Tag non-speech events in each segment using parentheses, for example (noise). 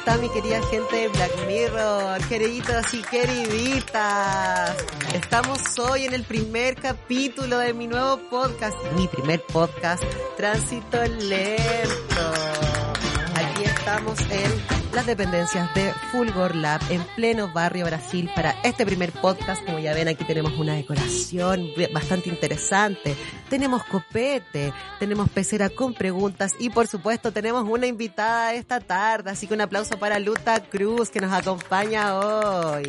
está mi querida gente de Black Mirror? Queriditos y queriditas. Estamos hoy en el primer capítulo de mi nuevo podcast, mi primer podcast, Tránsito Lento. Aquí estamos en las dependencias de Fulgor Lab en pleno barrio Brasil para este primer podcast. Como ya ven, aquí tenemos una decoración bastante interesante. Tenemos copete, tenemos pecera con preguntas y por supuesto tenemos una invitada esta tarde. Así que un aplauso para Luta Cruz que nos acompaña hoy.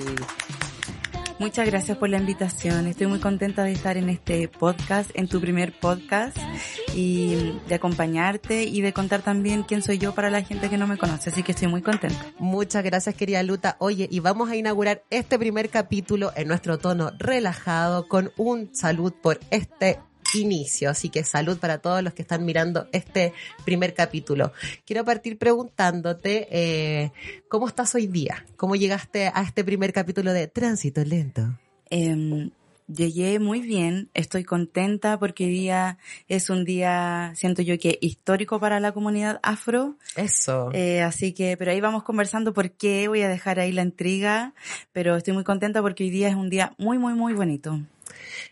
Muchas gracias por la invitación. Estoy muy contenta de estar en este podcast, en tu primer podcast, y de acompañarte y de contar también quién soy yo para la gente que no me conoce. Así que estoy muy contenta. Muchas gracias, querida Luta. Oye, y vamos a inaugurar este primer capítulo en nuestro tono relajado con un salud por este inicio. Así que salud para todos los que están mirando este primer capítulo. Quiero partir preguntándote eh, cómo estás hoy día, cómo llegaste a este primer capítulo de Tránsito Lento. Eh, llegué muy bien, estoy contenta porque hoy día es un día, siento yo que histórico para la comunidad afro. Eso. Eh, así que, pero ahí vamos conversando por qué, voy a dejar ahí la intriga, pero estoy muy contenta porque hoy día es un día muy, muy, muy bonito.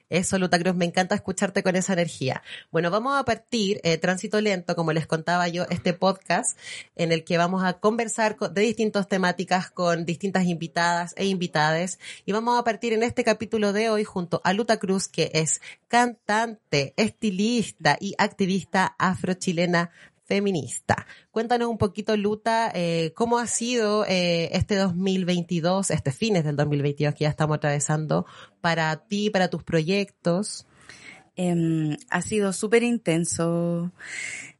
Eso, Luta Cruz, me encanta escucharte con esa energía. Bueno, vamos a partir, eh, Tránsito Lento, como les contaba yo, este podcast en el que vamos a conversar de distintas temáticas con distintas invitadas e invitades. Y vamos a partir en este capítulo de hoy junto a Luta Cruz, que es cantante, estilista y activista afrochilena feminista. Cuéntanos un poquito, Luta, eh, cómo ha sido eh, este 2022, este fines del 2022 que ya estamos atravesando, para ti, para tus proyectos. Eh, ha sido súper intenso,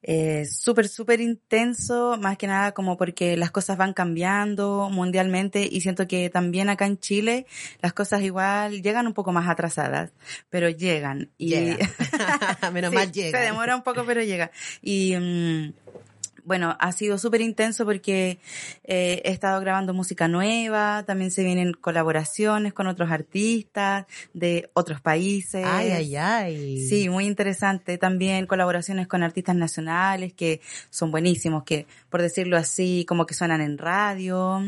eh, súper, súper intenso, más que nada como porque las cosas van cambiando mundialmente y siento que también acá en Chile las cosas igual llegan un poco más atrasadas, pero llegan. Y. (laughs) Menos (laughs) Sí, mal llega. Se demora un poco, pero llega. Y mm, bueno, ha sido súper intenso porque eh, he estado grabando música nueva, también se vienen colaboraciones con otros artistas de otros países. Ay, ay, ay. Sí, muy interesante. También colaboraciones con artistas nacionales que son buenísimos, que por decirlo así, como que suenan en radio.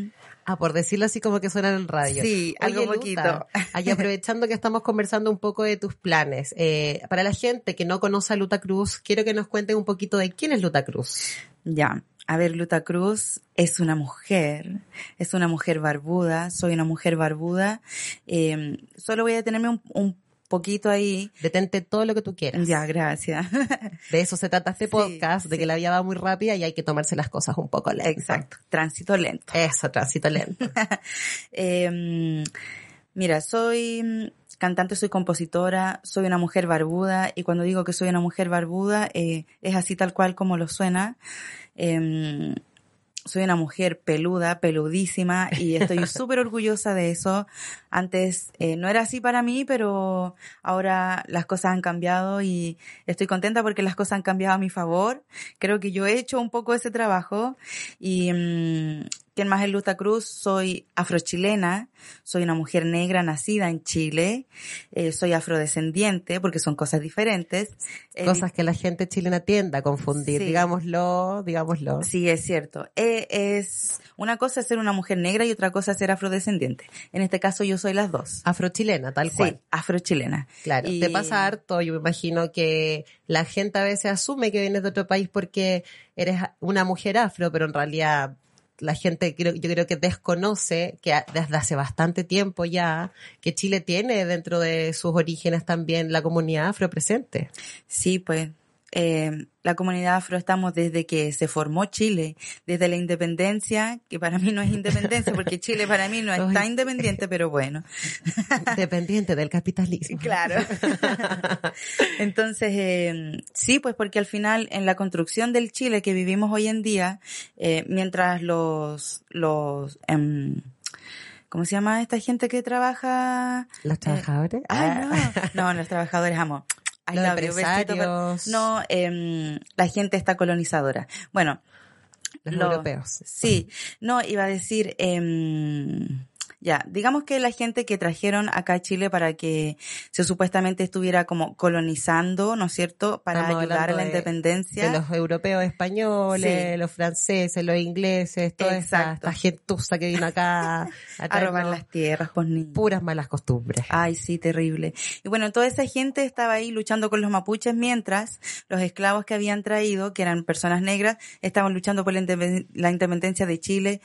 Ah, por decirlo así como que suena en radio. Sí, algo poquito. ahí aprovechando que estamos conversando un poco de tus planes, eh, para la gente que no conoce a Luta Cruz, quiero que nos cuenten un poquito de quién es Luta Cruz. Ya, a ver, Luta Cruz es una mujer, es una mujer barbuda, soy una mujer barbuda. Eh, solo voy a detenerme un, un poquito ahí. Detente todo lo que tú quieras. Ya, gracias. (laughs) De eso se trata este Sí, podcast, de sí. que la vida va muy rápida y hay que tomarse las cosas un poco lentas. Exacto, tránsito lento. Eso, tránsito lento. (laughs) Eh, mira, soy cantante, soy compositora, soy una mujer barbuda y cuando digo que soy una mujer barbuda eh, es así tal cual como lo suena. Eh, soy una mujer peluda, peludísima y estoy (laughs) súper orgullosa de eso. Antes eh, no era así para mí, pero ahora las cosas han cambiado y estoy contenta porque las cosas han cambiado a mi favor. Creo que yo he hecho un poco ese trabajo y mm, ¿quién más es Luta Cruz? Soy afrochilena, soy una mujer negra nacida en Chile, eh, soy afrodescendiente porque son cosas diferentes. Eh, Cosas que la gente chilena tiende a confundir, Sí. digámoslo, digámoslo. Sí, es cierto. Eh, es una cosa es ser una mujer negra y otra cosa es ser afrodescendiente. En este caso yo soy las dos. Afrochilena, tal cual. Sí, afrochilena. Claro, Y- te pasa harto, yo me imagino que la gente a veces asume que vienes de otro país porque eres una mujer afro, pero en realidad la gente creo, yo creo que desconoce que desde hace bastante tiempo ya que Chile tiene dentro de sus orígenes también la comunidad afro presente. Sí, pues eh, la comunidad afro estamos desde que se formó Chile, desde la independencia, que para mí no es independencia, porque Chile para mí no (laughs) está independiente, pero bueno. Dependiente del capitalismo. (laughs) Claro. (laughs) Entonces, eh, sí, pues porque al final en la construcción del Chile que vivimos hoy en día, eh, mientras los, los, em, ¿cómo se llama esta gente que trabaja? ¿Los trabajadores? Ah, no, no, los trabajadores, amo. I Los empresarios. No, em, la gente está colonizadora. Bueno, Los lo- europeos. Sí, no, iba a decir, em, ya, digamos que la gente que trajeron acá a Chile para que se supuestamente estuviera como colonizando, ¿no es cierto?, para Estamos ayudar a la de- independencia. De los europeos españoles, Sí. los franceses, los ingleses, toda esta gentuza que vino acá (laughs) a, robar las tierras, pues niños. puras malas costumbres. Ay, sí, terrible. Y bueno, toda esa gente estaba ahí luchando con los mapuches mientras los esclavos que habían traído, que eran personas negras, estaban luchando por la independencia de Chile.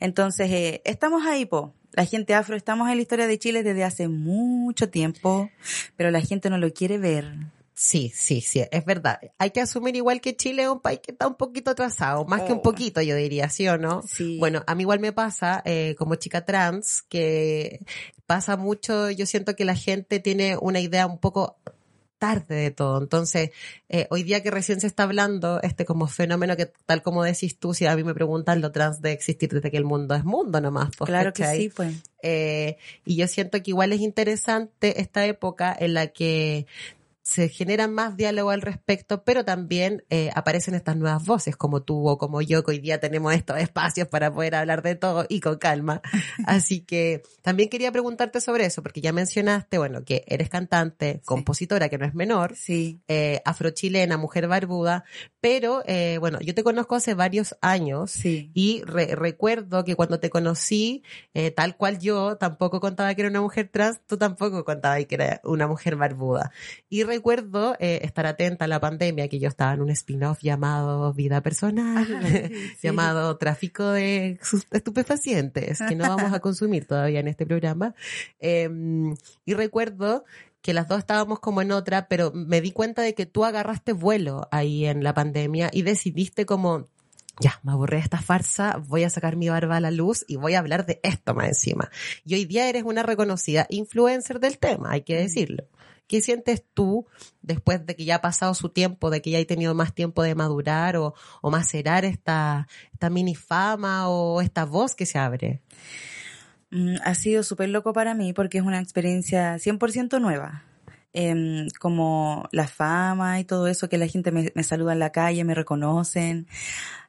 Entonces, eh, estamos ahí, po. La gente afro, estamos en la historia de Chile desde hace mucho tiempo, pero la gente no lo quiere ver. Sí, sí, sí, es verdad. Hay que asumir igual que Chile es un país que está un poquito atrasado, más que un Oh. poquito, yo diría, ¿sí o no? Sí. Bueno, a mí igual me pasa, eh, como chica trans, que pasa mucho, yo siento que la gente tiene una idea un poco tarde de todo. Entonces, eh, hoy día que recién se está hablando, este como fenómeno que tal como decís tú, si a mí me preguntan lo trans de existir desde que el mundo es mundo nomás. pues, claro que sí, pues. Eh, y yo siento que igual es interesante esta época en la que se genera más diálogo al respecto, pero también eh, aparecen estas nuevas voces, como tú o como yo, que hoy día tenemos estos espacios para poder hablar de todo y con calma. (laughs) Así que también quería preguntarte sobre eso, porque ya mencionaste, bueno, que eres cantante, compositora, que no es menor, Sí. eh, afrochilena, mujer barbuda, pero eh, bueno, yo te conozco hace varios años Sí. y re- recuerdo que cuando te conocí, eh, tal cual yo tampoco contaba que era una mujer trans, tú tampoco contabas que era una mujer barbuda. Y recuerdo eh, estar atenta a la pandemia, que yo estaba en un spin-off llamado Vida Personal, (laughs) llamado Tráfico de Estupefacientes, que no vamos a (laughs) consumir todavía en este programa. Eh, y recuerdo que las dos estábamos como en otra, pero me di cuenta de que tú agarraste vuelo ahí en la pandemia y decidiste como ya, me aburré de esta farsa, voy a sacar mi barba a la luz y voy a hablar de esto más encima. Y hoy día eres una reconocida influencer del tema, hay que decirlo. ¿Qué sientes tú después de que ya ha pasado su tiempo, de que ya hay tenido más tiempo de madurar o, macerar esta, esta mini fama o esta voz que se abre? Mm, ha sido súper loco para mí porque es una experiencia 100% nueva. Em, como la fama y todo eso, que la gente me, me saluda en la calle, me reconocen.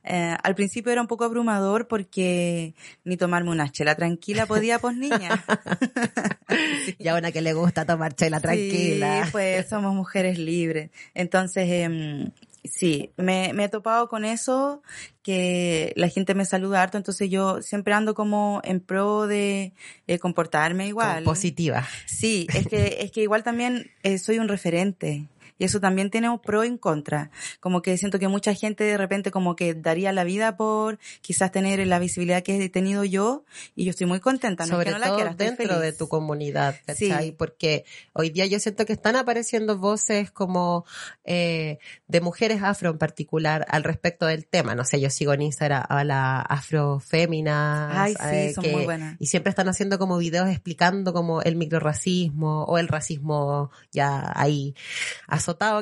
Eh, al principio era un poco abrumador porque ni tomarme una chela tranquila podía, pues niña. (laughs) Y a una que le gusta tomar chela tranquila. Sí, pues somos mujeres libres. Entonces, em, sí, me, me he topado con eso, que la gente me saluda harto, entonces yo siempre ando como en pro de eh, comportarme igual. Como positiva. Sí, es que, es que igual también eh, soy un referente. Y eso también tiene un pro y un contra. Como que siento que mucha gente de repente como que daría la vida por quizás tener la visibilidad que he tenido yo. Y yo estoy muy contenta. No es sobre que no la todo quiera, estoy dentro feliz. de tu comunidad, ¿cachai? Sí. Porque hoy día yo siento que están apareciendo voces como eh, de mujeres afro en particular al respecto del tema. No sé, yo sigo en Instagram a la afroféminas. Ay, sí, eh, son que- muy buenas. Y siempre están haciendo como videos explicando como el microracismo o el racismo ya ahí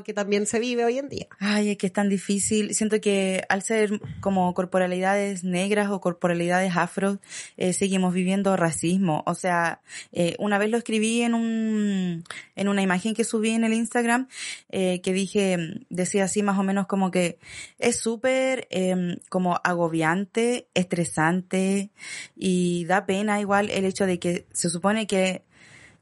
que también se vive hoy en día. Ay, es que es tan difícil. Siento que al ser como corporalidades negras o corporalidades afro, eh, seguimos viviendo racismo. O sea, eh, una vez lo escribí en un, en una imagen que subí en el Instagram, eh, que dije, decía así más o menos como que es súper em, como agobiante, estresante y da pena igual el hecho de que se supone que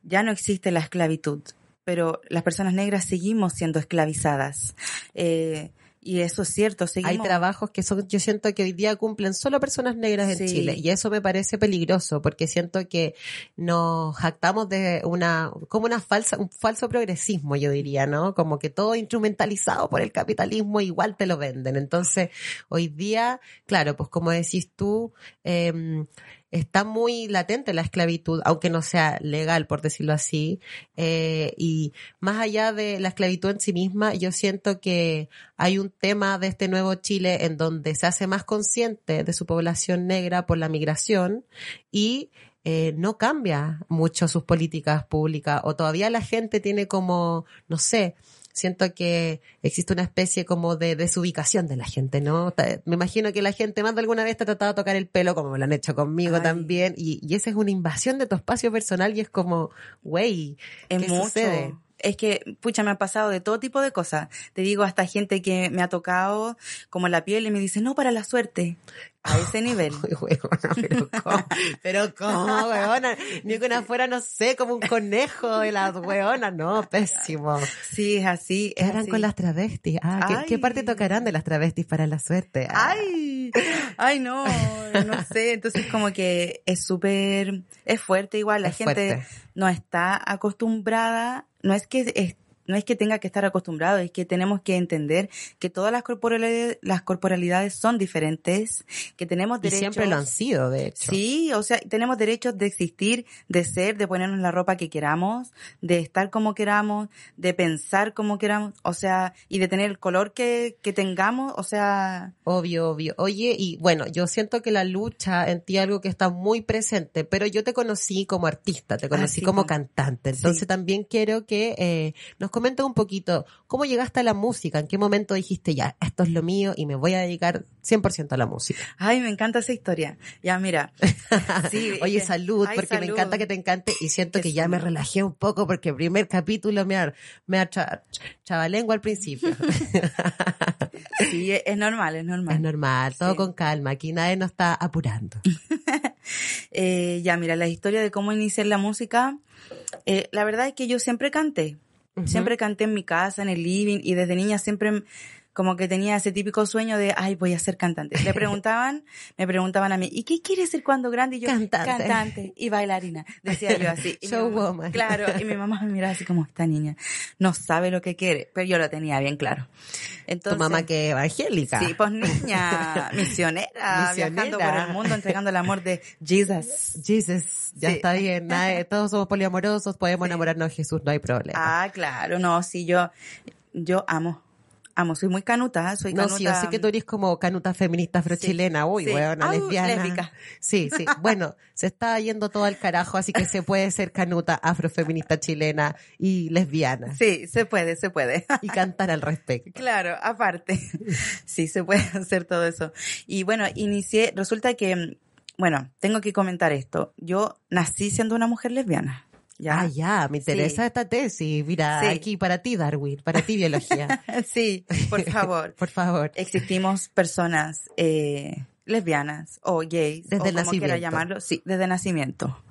ya no existe la esclavitud, pero las personas negras seguimos siendo esclavizadas. Eh, y eso es cierto, seguimos. Hay trabajos que son, yo siento que hoy día cumplen solo personas negras en Sí. Chile y eso me parece peligroso porque siento que nos jactamos de una, como una falsa, un falso progresismo, yo diría, ¿no? Como que todo instrumentalizado por el capitalismo igual te lo venden. Entonces, hoy día, claro, pues como decís tú, eh, está muy latente la esclavitud, aunque no sea legal, por decirlo así. Eh, y más allá de la esclavitud en sí misma, yo siento que hay un tema de este nuevo Chile en donde se hace más consciente de su población negra por la migración y eh, no cambia mucho sus políticas públicas o todavía la gente tiene como, no sé, siento que existe una especie como de desubicación de la gente, ¿no? Me imagino que la gente más de alguna vez te ha tratado de tocar el pelo, como me lo han hecho conmigo también, y, y, esa es una invasión de tu espacio personal y es como, güey, ¿qué sucede? es que, pucha, me ha pasado de todo tipo de cosas. Te digo, hasta gente que me ha tocado como la piel y me dice, no, para la suerte. A ese nivel. (laughs) pero ¿cómo? (laughs) Pero ¿cómo, weona? Ni que (laughs) una fuera, no sé, como un conejo de las weonas. No, pésimo. Sí, es así. ¿Qué harán con las travestis? Ah, ¿qué, parte tocarán de las travestis para la suerte? Ah. Ay, ay, no, no sé. Entonces como que es súper, es fuerte igual. La gente no está acostumbrada no es que no es que tenga que estar acostumbrado, es que tenemos que entender que todas las corporalidades, las corporalidades son diferentes, que tenemos derechos. Y siempre lo han sido, de hecho. Sí, o sea, tenemos derechos de existir, de ser, de ponernos la ropa que queramos, de estar como queramos, de pensar como queramos, o sea, y de tener el color que, que tengamos, o sea. Obvio, obvio. Oye, y bueno, yo siento que la lucha en ti es algo que está muy presente, pero yo te conocí como artista, te conocí como cantante, entonces también quiero que eh, nos comenta un poquito, ¿cómo llegaste a la música? ¿En qué momento dijiste ya, esto es lo mío y me voy a dedicar 100% a la música? Ay, me encanta esa historia. Ya, mira. (laughs) Sí, Oye, salud, porque me encanta que te encante y siento que ya me relajé un poco porque el primer capítulo me ha, me ha chavalengua al principio. (laughs) sí, es normal, es normal. Es normal, todo con calma, aquí nadie nos está apurando. (laughs) eh, ya, mira, la historia de cómo inicié la música, eh, la verdad es que yo siempre canté. Siempre canté en mi casa, en el living, y desde niña siempre como que tenía ese típico sueño de, ay, voy a ser cantante. Le (laughs) preguntaban, me preguntaban a mí, ¿y qué quieres ser cuando grande? Y yo, cantante. cantante y bailarina. Decía yo así. Showwoman. Claro, y mi mamá me miraba así como, esta niña no sabe lo que quiere, pero yo lo tenía bien claro. Entonces, tu mamá que evangélica. Sí, pues niña, (laughs) misionera, viajando por el mundo entregando el amor de Jesus. Jesus, ya está bien, todos somos poliamorosos, podemos enamorarnos de Jesús, no hay problema. Ah, claro, no, sí, yo, yo amo amo, soy muy canuta, soy no, canuta. sí, yo sé que tú eres como canuta feminista afrochilena, uy, sí. weona, lesbiana. Sí, sí. (laughs) bueno, se está yendo todo al carajo, así que se puede ser canuta afrofeminista chilena y lesbiana. Sí, se puede, se puede. (laughs) y cantar al respecto. Claro, aparte. (laughs) Sí, se puede hacer todo eso. Y bueno, inicié, resulta que, bueno, tengo que comentar esto. Yo nací siendo una mujer lesbiana. ¿Ya? Ah, ya, me interesa esta tesis. Mira, aquí para ti, Darwin, para ti, biología. (laughs) sí, por (laughs) favor. por favor. Existimos personas eh, lesbianas o gays, desde o como quiera llamarlo, sí, desde nacimiento.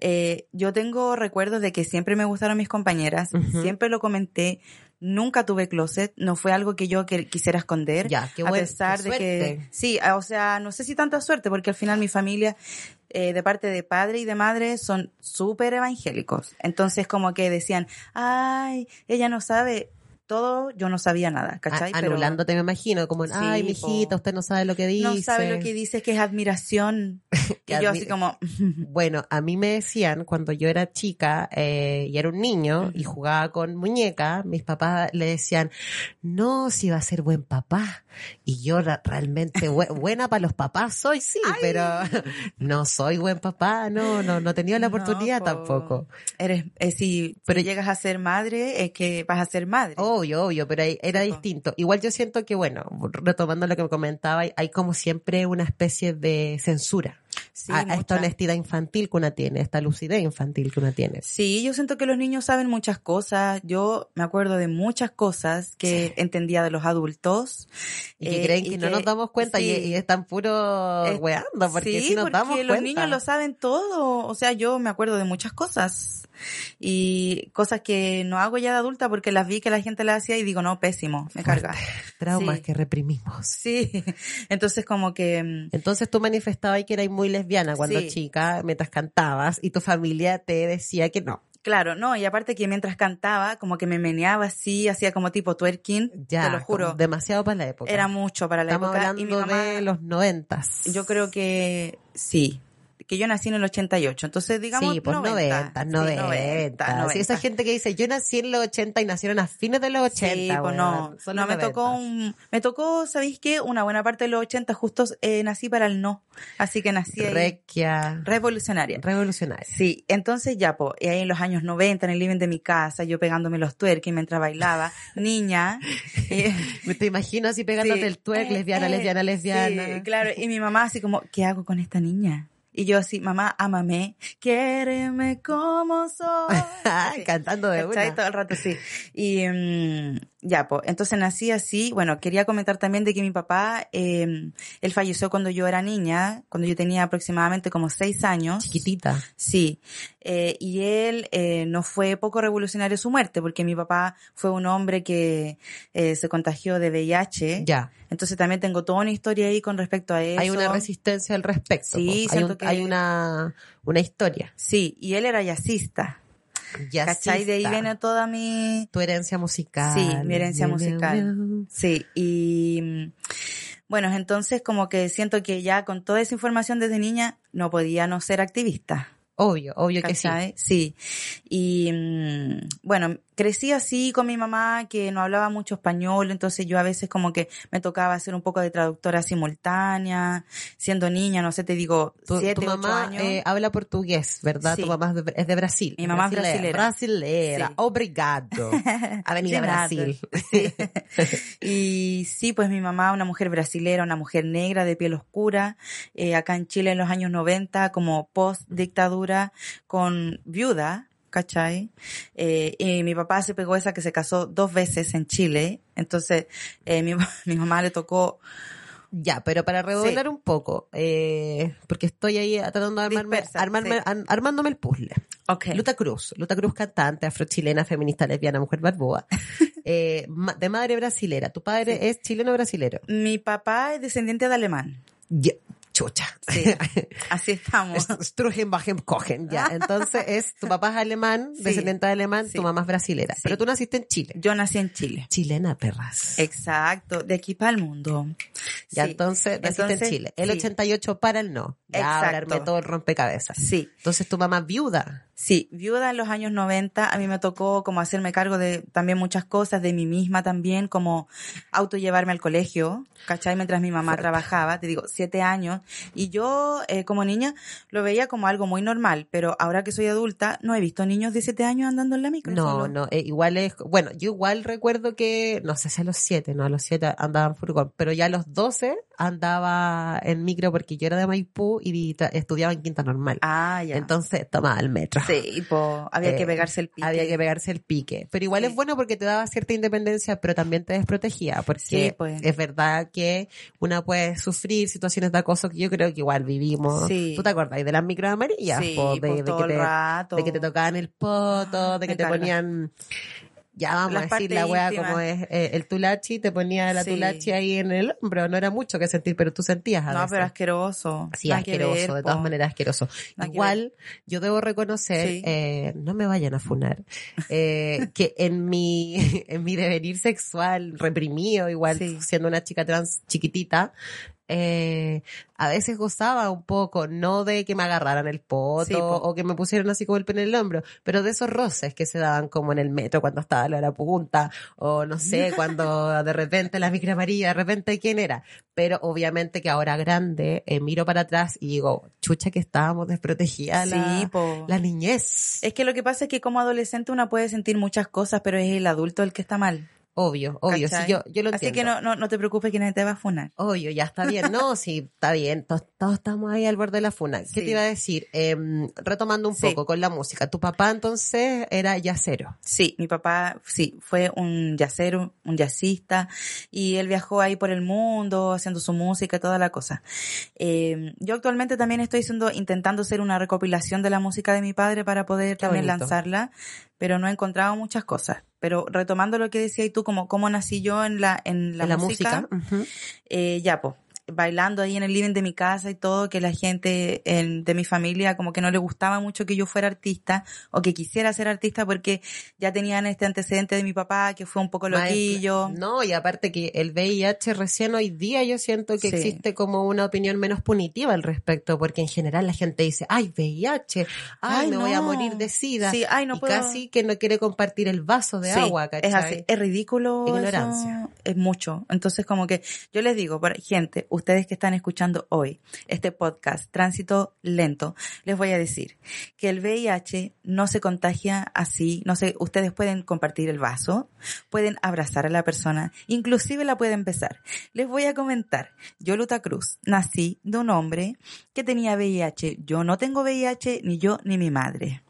Eh, yo tengo recuerdos de que siempre me gustaron mis compañeras, siempre lo comenté, nunca tuve closet, no fue algo que yo quisiera esconder. Ya, qué a pesar de que, sí, o sea, no sé si tanta suerte, porque al final mi familia, eh, de parte de padre y de madre, son súper evangélicos. Entonces como que decían, ay, ella no sabe, todo yo no sabía nada, ¿cachai? anulándote me imagino, como, ay, mijita, usted no sabe lo que dice. No sabe lo que dice, que es admiración. (laughs) y yo así como... (laughs) bueno, a mí me decían cuando yo era chica eh, y era un niño y jugaba con muñeca, mis papás le decían, no, si va a ser buen papá. Y yo realmente (laughs) buena para los papás soy, sí, pero no soy buen papá, no, no, no he tenido la oportunidad tampoco. Eres, eh, si, pero llegas a ser madre, es que vas a ser madre. Obvio, obvio, pero era distinto. Igual yo siento que, bueno, retomando lo que me comentaba, hay como siempre una especie de censura a, esta honestidad infantil que una tiene, esta lucidez infantil que una tiene. Sí, yo siento que los niños saben muchas cosas. Yo me acuerdo de muchas cosas que entendía de los adultos. Y que creen que, no nos damos cuenta y, están puro eh, weando, porque si nos damos los niños lo saben todo. O sea, yo me acuerdo de muchas cosas. Y cosas que no hago ya de adulta porque las vi que la gente las hacía y digo, no, pésimo, me carga. Traumas que reprimimos. Sí. (laughs) Entonces como que... Mm, Entonces tú manifestabas que eras muy lesbiana cuando chica, mientras cantabas, y tu familia te decía que no. Claro, no, y aparte que mientras cantaba, como que me meneaba así, hacía como tipo twerking, ya, te lo juro. Demasiado para la época. Era mucho para la Estamos época. hablando de los noventas. Yo creo que sí, que yo nací en el 88, entonces digamos Sí, pues 90, 90, 90. Sí, esa gente que dice, yo nací en los 80 y nacieron a fines de los 80. Sí, pues no. Son no los me 90. tocó un, me tocó, ¿sabéis qué? Una buena parte de los 80 justo eh, nací para el no, así que nací Requia, revolucionaria. revolucionaria. Sí, entonces ya, pues, ahí en los años 90, en el living de mi casa, yo pegándome los twerking mientras bailaba, (laughs) niña. eh, Me te imagino así pegándote Sí. el twerk, Eh, lesbiana, lesbiana, lesbiana. Sí, claro. Y mi mamá así como, ¿qué hago con esta niña? Y yo así, mamá, ámame, quiéreme como soy. (laughs) Ay, cantando de ¿Cachai? una. Todo el rato, sí. Y mm, ya, pues, entonces nací así. Bueno, quería comentar también de que mi papá, eh, él falleció cuando yo era niña, cuando yo tenía aproximadamente como seis años. Chiquitita. Sí, eh, y él eh, no fue poco revolucionario su muerte, porque mi papá fue un hombre que eh, se contagió de VIH. Ya. Entonces también tengo toda una historia ahí con respecto a eso. Hay una resistencia al respecto. Sí, hay, un- que- hay una, una historia. Sí, y él era jazzista. ¿Cachai? De ahí Jazzista. viene toda mi... Tu herencia musical. Sí, mi herencia musical. Sí, y mm, bueno, entonces como que siento que ya con toda esa información desde niña no podía no ser activista. Obvio, obvio que sí. Sí. Y mm, bueno, crecí así con mi mamá que no hablaba mucho español, entonces yo a veces como que me tocaba hacer un poco de traductora simultánea, siendo niña, no sé, te digo, Tu, siete, tu ocho mamá años. eh, habla portugués, ¿verdad? Sí. Tu mamá es de, es de Brasil. Mi mamá es Brasilera. Brasilera. Sí. Obrigado. A De nada. Brasil. Sí. (laughs) y sí, pues mi mamá, una mujer brasilera, una mujer negra de piel oscura, eh, acá en Chile en los años 90, como post dictadura, con viuda, ¿cachai? Eh, y mi papá se pegó esa que se casó dos veces en Chile, entonces eh, mi, (laughs) mi mamá le tocó Ya, pero para redoblar un poco, eh, porque estoy ahí tratando de armarme, Dispersa, armarme- sí. armándome el puzzle. Ok. Luta Cruz, Luta Cruz cantante, afrochilena, feminista, lesbiana, mujer barbuda, (laughs) eh, de madre brasilera. ¿Tu padre es chileno o brasilero? Mi papá es descendiente de alemán. Ya, chucha. Sí, (laughs) así estamos. Strugen, Bajen, Cogen, ya. (laughs) Entonces es, tu papá es alemán, Sí. descendiente de alemán, Sí. tu mamá es brasilera. Pero tú naciste en Chile. Yo nací en Chile. Chilena, perras. Exacto, de aquí para el mundo. Ya, entonces naciste Entonces, en Chile. El sí. 88 para el no. Ya, Exacto. todo el rompecabezas. Sí, Entonces tu mamá viuda. Sí, viuda en los años 90, a mí me tocó como hacerme cargo de también muchas cosas, de mí misma también, como autollevarme al colegio, ¿cachai? Mientras mi mamá trabajaba, te digo, siete años, y yo eh, como niña lo veía como algo muy normal, pero ahora que soy adulta no he visto niños de siete años andando en la micro. No, solo. no, eh, igual es, bueno, yo igual recuerdo que, no sé si a los siete, no, a los siete andaba en furgón, pero ya a los 12 andaba en micro porque yo era de Maipú y estudiaba en quinta normal. Ah, ya. Entonces tomaba el metro. Sí, po, había Eh, que pegarse el pique. Había que pegarse el pique. Pero igual Sí. es bueno porque te daba cierta independencia, pero también te desprotegía. Porque Sí, pues. es verdad que una puede sufrir situaciones de acoso que yo creo que igual vivimos. Sí. ¿Tú te acordás de las micro amarillas? Po? de, pues, de que te, de que te tocaban el poto, de que te carga. ponían... Ya vamos a decir la íntimas. como es eh, el tulachi, te ponía la Sí. tulachi ahí en el hombro. No era mucho que sentir, pero tú sentías a No, veces. pero asqueroso. Sí, asqueroso, de todas po. maneras asqueroso. Igual, yo debo reconocer, Sí. eh, no me vayan a funar, eh, que en mi, (laughs) en mi devenir sexual reprimido, igual Sí. siendo una chica trans chiquitita, eh, a veces gozaba un poco, no de que me agarraran el poto Sí, po. o que me pusieran así como el pene en el hombro, pero de esos roces que se daban como en el metro cuando estaba la hora punta, o no sé, (laughs) cuando de repente la micro amarilla, de repente quién era. Pero obviamente que ahora grande, eh, miro para atrás y digo, chucha que estábamos desprotegidas la, Sí, la niñez. Es que lo que pasa es que como adolescente uno puede sentir muchas cosas, pero es el adulto el que está mal. Obvio, obvio, sí, yo, yo lo Así entiendo. que no, no, no te preocupes que nadie te va a funar. Obvio, ya está bien. No, sí, está bien. Todos, todos estamos ahí al borde de la funa. ¿Qué Sí. te iba a decir? Em, retomando un Sí. poco con la música. Tu papá entonces era yacero. Sí, mi papá, sí, fue un yacero, un jazzista, y él viajó ahí por el mundo haciendo su música y toda la cosa. Eh, yo actualmente también estoy intentando hacer una recopilación de la música de mi padre para poder Qué también bonito. lanzarla, pero no he encontrado muchas cosas. Pero retomando lo que decías tú, como cómo nací yo en la, en la, en la música, eh, ya, po. Bailando ahí en el living de mi casa y todo, que la gente en- de mi familia como que no le gustaba mucho que yo fuera artista o que quisiera ser artista porque ya tenían este antecedente de mi papá que fue un poco loquillo. No, y aparte que el VIH recién hoy día yo siento que Sí. existe como una opinión menos punitiva al respecto, porque en general la gente dice, ay, VIH, ay, Ay, me voy a morir de sida. Sí, ay, no y puedo- casi que no quiere compartir el vaso de Sí, agua, ¿cachai? Es así, es ridículo. eso, Ignorancia. Es mucho. Entonces, como que yo les digo, gente, ustedes que están escuchando hoy este podcast, Tránsito Lento, les voy a decir que el VIH no se contagia así. No sé, ustedes pueden compartir el vaso, pueden abrazar a la persona, inclusive la pueden besar. Les voy a comentar, yo, Luta Cruz, nací de un hombre que tenía VIH. Yo no tengo VIH, ni yo ni mi madre.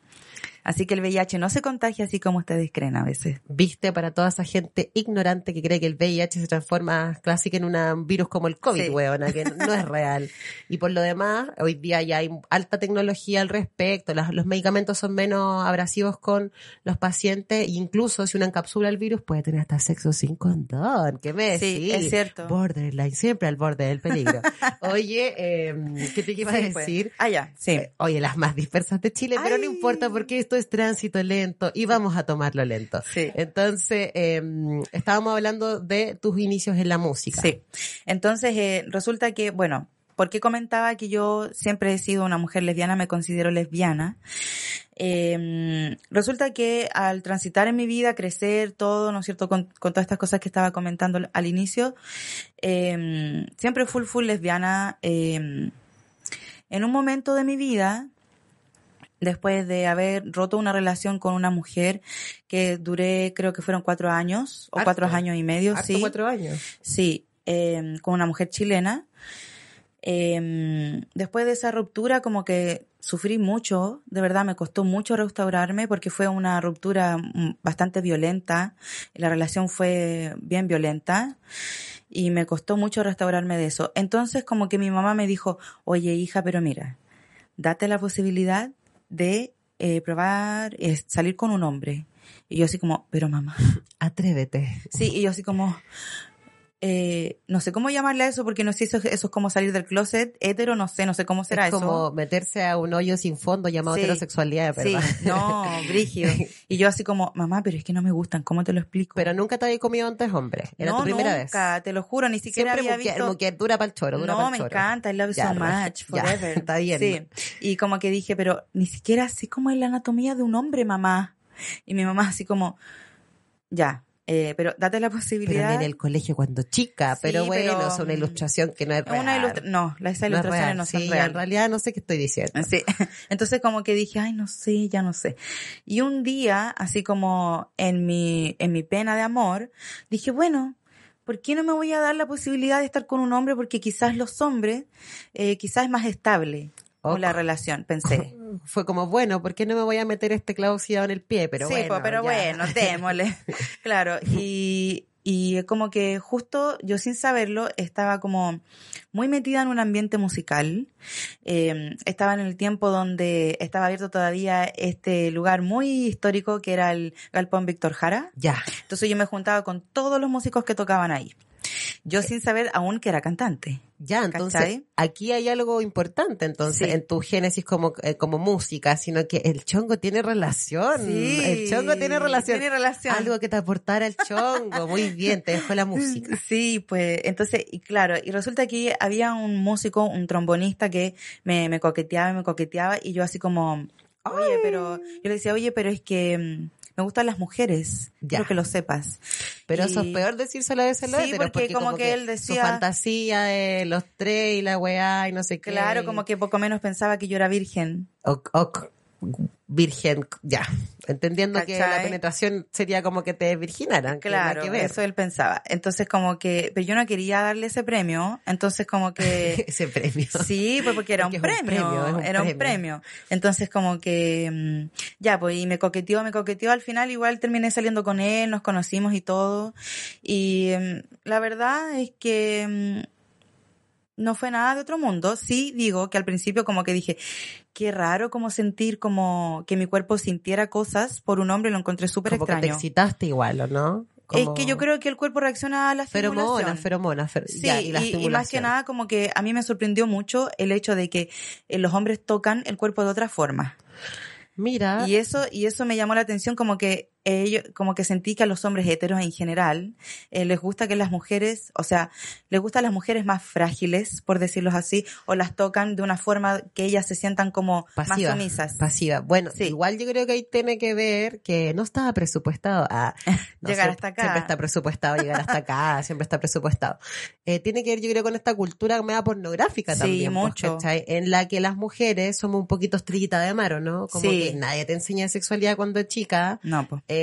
Así que el VIH no se contagia así como ustedes creen a veces. Viste para toda esa gente ignorante que cree que el VIH se transforma casi que en un virus como el COVID, Sí. weona, que no es real. (laughs) Y por lo demás, hoy día ya hay alta tecnología al respecto, las- los medicamentos son menos abrasivos con los pacientes, incluso si uno encapsula el virus puede tener hasta sexo sin condón, ¿qué me Sí, es cierto. Borderline, siempre al borde del peligro. (laughs) Oye, eh, ¿qué te iba a Sí, pues. decir? Ah, ya, sí. Eh, Oye, las más dispersas de Chile, pero no importa porque esto es tránsito lento y vamos a tomarlo lento. Sí. Entonces, eh, estábamos hablando de tus inicios en la música. Sí. Entonces, eh, resulta que, bueno, ¿por qué comentaba que yo siempre he sido una mujer lesbiana, me considero lesbiana? Eh, resulta que al transitar en mi vida, crecer, todo, ¿no es cierto?, con, con todas estas cosas que estaba comentando al- al inicio, eh, siempre full, full lesbiana. eh, en un momento de mi vida, después de haber roto una relación con una mujer que duré, creo que fueron cuatro años, o Harto. cuatro años y medio, Harto sí. cuatro años. Sí, eh, con una mujer chilena. Eh, después de esa ruptura, como que sufrí mucho, de verdad me costó mucho restaurarme porque fue una ruptura mm, bastante violenta, la relación fue bien violenta y me costó mucho restaurarme de eso. Entonces como que mi mamá me dijo, oye hija, pero mira, date la posibilidad de eh, probar eh, salir con un hombre. Y yo así como, pero mamá, (laughs) Atrévete. Sí, y yo así como, eh, no sé cómo llamarle a eso, porque no sé, eso, eso es como salir del closet, hetero, no sé, no sé cómo será es eso. como meterse a un hoyo sin fondo llamado Sí. heterosexualidad, Sí, ¿verdad? no, (laughs) brígido. Y yo así como, mamá, pero es que no me gustan, ¿cómo te lo explico? Pero nunca te había comido antes hombre. Era no, tu primera nunca, vez. te lo juro, ni siquiera Siempre había mujer, visto... mujer dura para el choro, dura no, me choro. encanta, I love you Ya, so much, (laughs) ya, forever. está bien. Sí, y como que dije, pero ni siquiera sé cómo es la anatomía de un hombre, mamá. Y mi mamá así como, ya, eh, pero date la Pero posibilidad. en el colegio cuando chica, Sí, pero bueno, pero, es una mm, ilustración que no es real. Una ilustra- no, esas No es ilustraciones real. no son Sí, en realidad no sé qué estoy diciendo. Sí. (laughs) Entonces como que dije, ay, no sé, ya no sé. Y un día, así como en mi, en mi pena de amor, dije, bueno, ¿por qué no me voy a dar la posibilidad de estar con un hombre? Porque quizás los hombres, eh, quizás es más estable con la relación, pensé. (laughs) Fue como, bueno, ¿por qué no me voy a meter este clavo oxidado en el pie? Pero sí, bueno, pues, pero ya. bueno, (laughs) démosle. claro, y, y como que justo yo sin saberlo estaba como muy metida en un ambiente musical. Eh, estaba en el tiempo donde estaba abierto todavía este lugar muy histórico que era el Galpón Víctor Jara. Ya. Entonces yo me juntaba con todos los músicos que tocaban ahí. Yo sin saber aún que era cantante. Ya, entonces ¿Cachai? aquí hay algo importante entonces Sí. en tu génesis como, eh, como música, sino que el chongo tiene relación. Sí, el chongo tiene relación. tiene relación. Algo que te aportara el chongo. Muy bien, te dejó la (laughs) música. Sí, pues entonces, y claro, y resulta que había un músico, un trombonista que me, me coqueteaba y me coqueteaba y yo así como, oye, pero, yo le decía, oye, pero es que mm, me gustan las mujeres, Ya. quiero que lo sepas. Pero Y- eso es peor decírselo a ese Sí, héteros, porque como que él Su decía- fantasía de los tres y la weá y no sé qué. Claro, como que poco menos pensaba que yo era virgen. O, o- virgen, ya. Entendiendo que la penetración sería como que te virginaran. Claro, que eso él pensaba. Entonces como que, pero yo no quería darle ese premio, entonces como que... (laughs) Ese premio. Sí, pues porque era Porque un premio, un era un premio. premio. Entonces como que mm, ya, pues y me coqueteó, me coqueteó, al final igual terminé saliendo con él, nos conocimos y todo. Y mm, la verdad es que mm, no fue nada de otro mundo. Sí digo que al principio como que dije, qué raro como sentir como que mi cuerpo sintiera cosas por un hombre, lo encontré súper como que te extraño. excitaste igual, ¿o no? Como... Es que yo creo que el cuerpo reacciona a la feromonas, feromonas, fer... sí, ya, y, la y, y más que nada como que a mí me sorprendió mucho el hecho de que eh, los hombres tocan el cuerpo de otra forma. Mira. Y eso, y eso me llamó la atención como que ellos, como que sentí que a los hombres heteros en general eh, les gusta que las mujeres, o sea, les gustan las mujeres más frágiles, por decirlo así, o las tocan de una forma que ellas se sientan como pasiva, más sumisas. Pasiva. Bueno, Sí. igual yo creo que ahí tiene que ver que no estaba presupuestado a (laughs) no, Llegar siempre- hasta acá. Siempre está presupuestado llegar hasta acá, (laughs) siempre está presupuestado. Eh, tiene que ver, yo creo, con esta cultura media pornográfica Sí, también. pues, mucho. En la que las mujeres somos un poquito estrellita de mar, ¿o ¿no? Como Sí. que nadie te enseña sexualidad cuando es chica. No, pues. eh,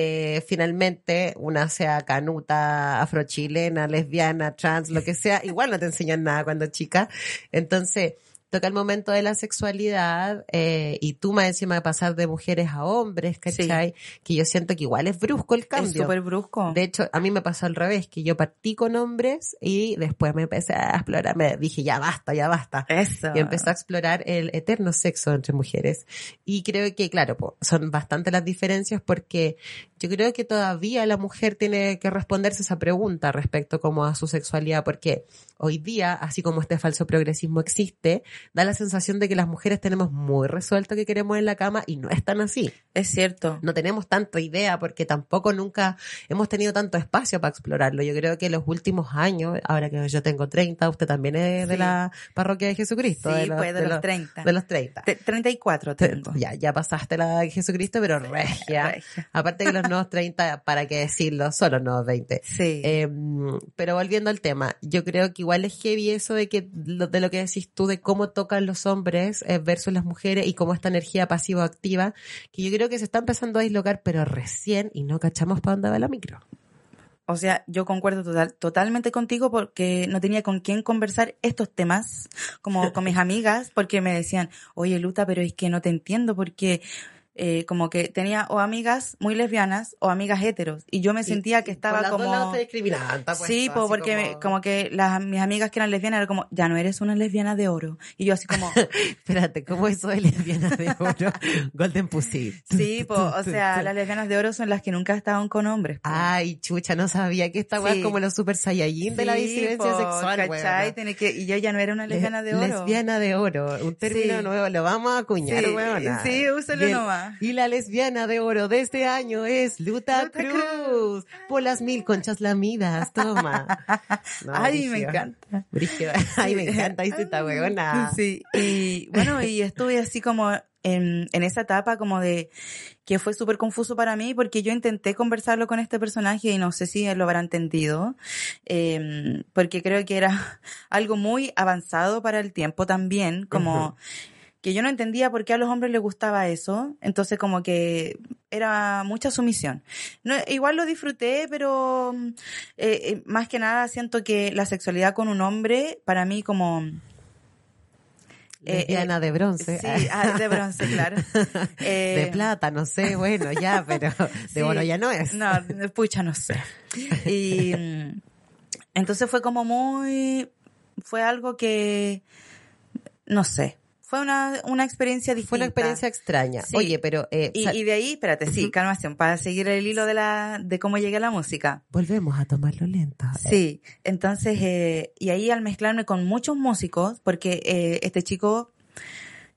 finalmente una sea canuta, afrochilena, lesbiana, trans, lo que sea, igual no te enseñan nada cuando chica. Entonces, toca el momento de la sexualidad eh, y tú más encima de pasar de mujeres a hombres, ¿cachai? Que yo siento que igual es brusco el Es cambio. súper brusco. De hecho, a mí me pasó al revés, que yo partí con hombres y después me empecé a explorar, me dije, ya basta, ya basta. Eso. Y empecé a explorar el eterno sexo entre mujeres. Y creo que, claro, po, son bastante las diferencias porque yo creo que todavía la mujer tiene que responderse esa pregunta respecto como a su sexualidad, porque hoy día, así como este falso progresismo existe, da la sensación de que las mujeres tenemos muy resuelto que queremos en la cama y no es tan así. Es cierto. No tenemos tanta idea porque tampoco nunca hemos tenido tanto espacio para explorarlo. Yo creo que los últimos años, ahora que yo tengo 30, usted también es de la parroquia de Jesucristo. Sí, de los, pues de, los 30. de los 30. Te- 34 tengo. Ya, ya pasaste la de Jesucristo, pero regia. Regia. Aparte que los nuevos 30, para qué decirlo, son los nuevos 20. Sí. Eh, pero volviendo al tema, yo creo que igual es heavy eso de que de lo que decís tú de cómo tocan los hombres eh, versus las mujeres y cómo esta energía pasivo-activa, que yo creo que se está empezando a dislocar, pero recién y no cachamos para dónde va la micro. O sea, yo concuerdo total, totalmente contigo porque no tenía con quién conversar estos temas, como con mis (laughs) amigas, porque me decían, oye Luta, pero es que no te entiendo porque eh, como que tenía o amigas muy lesbianas o amigas heteros y yo me sentía que por estaba dos como... lados te puesto, Sí, po, porque me- como... que las, mis amigas que eran lesbianas eran como, ya no eres una lesbiana de oro. Y yo así como, (laughs) Espérate, ¿cómo eso de lesbiana de oro? (laughs) Golden Pussy. sí, po, (laughs) o sea, las lesbianas de oro son las que nunca estaban con hombres. po. Ay, chucha, no sabía que esta weá Sí. es como los super saiyajin de la disidencia sexual, weona. Tiene que, y yo ya no era una lesbiana de oro. Lesbiana de oro, un término Sí. nuevo, lo vamos a acuñar, Sí, sí, úsalo Y Y la lesbiana de oro de este año es Luta, Luta Cruz, por las mil conchas lamidas, toma. (laughs) No, Ay, me encanta. (laughs) Ay, me encanta, dice esta weona. Sí, y bueno, y estuve así como en, en esa etapa como de que fue súper confuso para mí porque yo intenté conversarlo con este personaje y no sé si él lo habrá entendido, eh, porque creo que era (laughs) algo muy avanzado para el tiempo también, como. Que yo no entendía por qué a los hombres les gustaba eso, entonces como que era mucha sumisión. No, igual lo disfruté, pero mm, eh, eh, más que nada siento que la sexualidad con un hombre, para mí como... eh, Lesbiana de bronce. Sí, ah, de bronce, claro. (laughs) de Eh, plata, no sé, bueno, ya, (laughs) pero de oro ya no es. No, pucha, no sé. Y mm, entonces fue como muy, fue algo que, no sé, fue una, una experiencia distinta. Fue una experiencia extraña. Sí. Oye, pero eh, y de ahí, espérate, sí, calmación, para seguir el hilo de la, de cómo llegué a la música. volvemos a tomarlo lento. Sí, entonces, eh, y ahí al mezclarme con muchos músicos, porque eh, este chico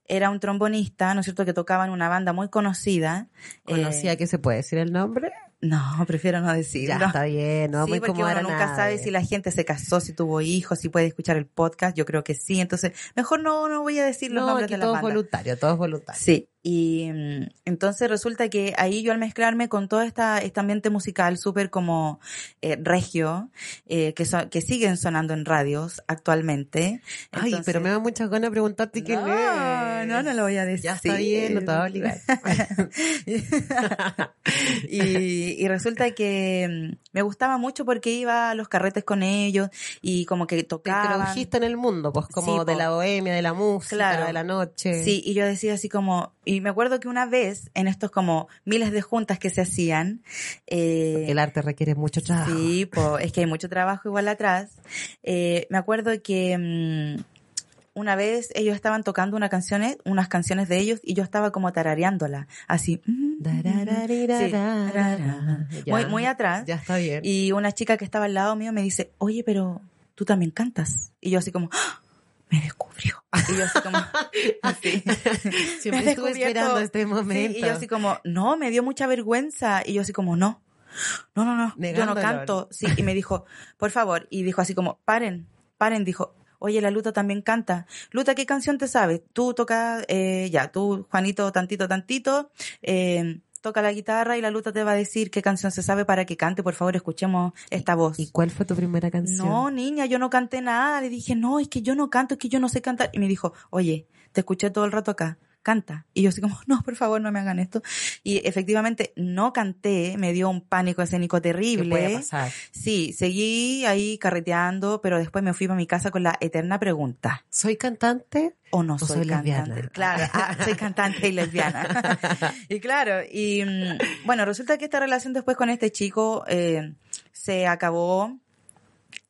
era un trombonista, ¿no es cierto?, que tocaba en una banda muy conocida. ¿Conocía Eh, que se puede decir el nombre? No, prefiero no decirlo. Ya está bien, no sí, porque uno nunca nadie. sabe si la gente se casó, si tuvo hijos, si puede escuchar el podcast. Yo creo que sí. Entonces, mejor no, no voy a decir los No, nombres de las todo es voluntario, todo es voluntario. Sí, y mm, entonces resulta que ahí yo al mezclarme con todo esta, este ambiente musical súper como eh, regio, eh, que, son, que siguen sonando en radios actualmente. Ay, Entonces- pero me da muchas ganas preguntarte quién no, es. no, no lo voy a decir. Ya está bien, no te va a obligar. (laughs) y, y resulta que mm, me gustaba mucho porque iba a los carretes con ellos y como que Te tocaban. introdujiste en el mundo, pues como Sí, de po. la bohemia, de la música, Claro. de la noche. Sí, y yo decía así como, y me acuerdo que una vez en estos como miles de juntas que se hacían, eh, El arte requiere mucho trabajo. Sí, po, es que hay mucho trabajo igual atrás. Eh, me acuerdo que mm, una vez ellos estaban tocando una canciones, unas canciones de ellos y yo estaba como tarareándola, así. Sí, Dararararara. Ya. muy, muy atrás. Ya está bien. Y una chica que estaba al lado mío me dice, oye, pero tú también cantas. Y yo así como, ¡Ah! Me descubrió. Y yo así como, (laughs) así. (laughs) Siempre Me estuve esperando este Sí, momento. y yo así como, no, me dio mucha vergüenza. Y yo así como, no, no, no, no, yo no canto. Sí, y me dijo, por favor, y dijo así como, paren, paren, dijo, oye, la Luta también canta. Luta, ¿qué canción te sabes? Tú tocas, eh, ya, tú, Juanito, tantito, tantito, eh, toca la guitarra y la Luta te va a decir qué canción se sabe para que cante. Por favor, escuchemos esta voz. ¿Y cuál fue tu primera canción? No, niña, yo no canté nada. Le dije, no, es que yo no canto, es que yo no sé cantar. Y me dijo, oye, te escuché todo el rato acá, canta. Y yo así como, (laughs) no, por favor, no me hagan esto. Y efectivamente no canté, me dio un pánico escénico ¿Qué terrible. puede pasar? Sí, seguí ahí carreteando, pero después me fui para mi casa con la eterna pregunta. ¿Soy cantante? ¿O no ¿O soy, soy cantante? lesbiana? Claro, (laughs) ah, soy cantante y lesbiana. (laughs) y claro, y mm, bueno, resulta que esta relación después con este chico eh, se acabó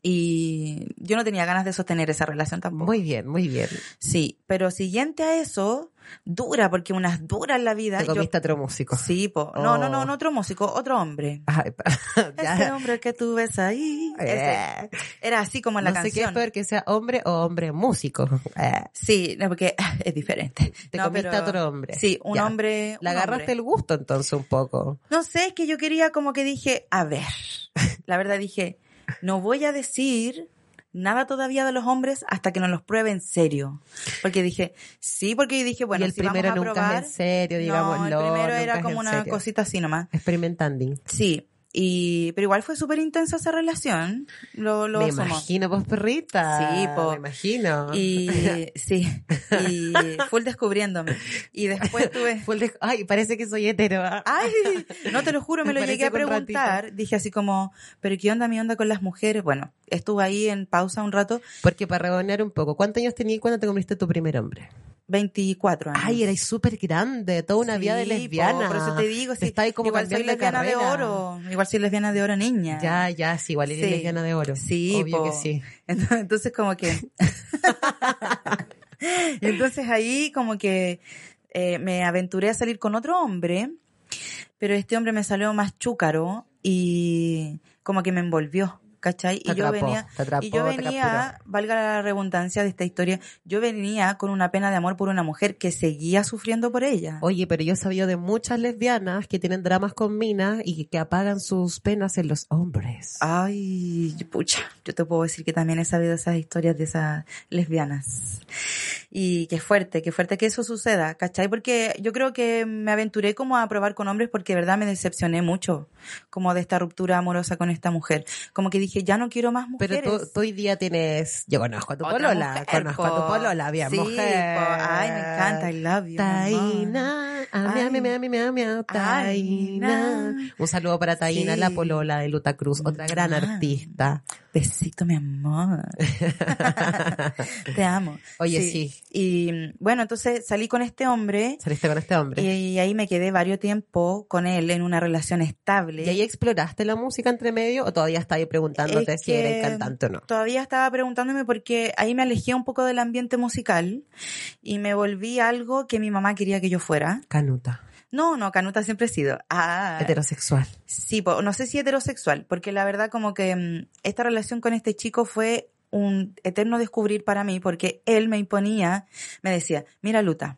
y yo no tenía ganas de sostener esa relación tampoco. Muy bien, muy bien. Sí, pero siguiente a eso, dura, porque unas duras la vida. Te Yo- comiste a otro músico. Sí, po. No, no, no, Oh. no otro músico, otro hombre. Ay. (laughs) Ese hombre que tú ves ahí. ese. Eh. Era así como en la no sé qué es canción. peor que sea hombre o hombre músico. Eh, Sí, no, porque (laughs) es diferente. Te No, comiste pero- a otro hombre. Sí, un Ya. hombre. Le agarraste hombre. el gusto entonces un poco. No sé, es que yo quería como que dije, a ver, (laughs) la verdad dije, no voy a decir nada todavía de los hombres hasta que nos los pruebe en serio. Porque dije, sí, porque dije, bueno, y el si primero vamos a nunca probar, es en serio, digámoslo. no, el primero era como una cosita así nomás. Experimentando. Sí, y, pero igual fue súper intensa esa relación, lo, lo Me imagino, pues perrita. Sí, po. Me imagino. Y (laughs) sí, y full descubriéndome. Y después (laughs) tuve... De- Ay, parece que soy hetero. Ay, no te lo juro, me (laughs) lo llegué a preguntar. Dije así como, pero ¿qué onda mi onda con las mujeres? Bueno, estuve ahí en pausa un rato, Porque para rebonear un poco, ¿cuántos años tenías cuando te comiste tu primer hombre? 24 años. Ay, erais súper grande, toda una vida de lesbiana. po, por eso te digo, sí, estáis como igual soy de lesbiana de carrera. oro, igual soy lesbiana de oro niña. Ya, ya, sí, igual eres Sí. lesbiana de oro. Sí, Obvio po. que sí. Entonces, entonces como que... (laughs) entonces ahí como que eh, me aventuré a salir con otro hombre, pero este hombre me salió más chúcaro y como que me envolvió. ¿Cachai? Te y yo venía, te atrapó, y yo te venía, valga la redundancia de esta historia, yo venía con una pena de amor por una mujer que seguía sufriendo por ella. Oye, pero yo he sabido de muchas lesbianas que tienen dramas con minas y que apagan sus penas en los hombres. Ay, pucha, yo te puedo decir que también he sabido esas historias de esas lesbianas. Y qué fuerte, qué fuerte que eso suceda, ¿cachai? Porque yo creo que me aventuré como a probar con hombres porque de verdad me decepcioné mucho, como de esta ruptura amorosa con esta mujer. Como que dije, ya no quiero más Pero mujeres. tú, tú hoy día tienes, yo conozco a tu Otra polola, mujer, conozco a tu po. polola, bien Sí, mujer. po. Ay, me encanta, I love you. Taina, ah, miau, Ay. miau, miau, miau, Taina. Taina. Un saludo para Taina, Sí. la polola de Luta Cruz, otra gran Ah. artista. Besito, mi amor. (laughs) Te amo. Oye, sí. Y bueno, entonces salí con este hombre Saliste con este hombre. y ahí me quedé varios tiempo con él en una relación estable. ¿Y ahí exploraste la música entre medio o todavía estás ahí preguntándote Es si eres que cantante o no? Todavía estaba preguntándome porque ahí me alejé un poco del ambiente musical y me volví algo que mi mamá quería que yo fuera. Canuta, No, no, Canuta siempre he sido. Ah, heterosexual. Sí, po- no sé si heterosexual, porque la verdad como que mm, esta relación con este chico fue un eterno descubrir para mí, porque él me imponía, me decía, mira Luta,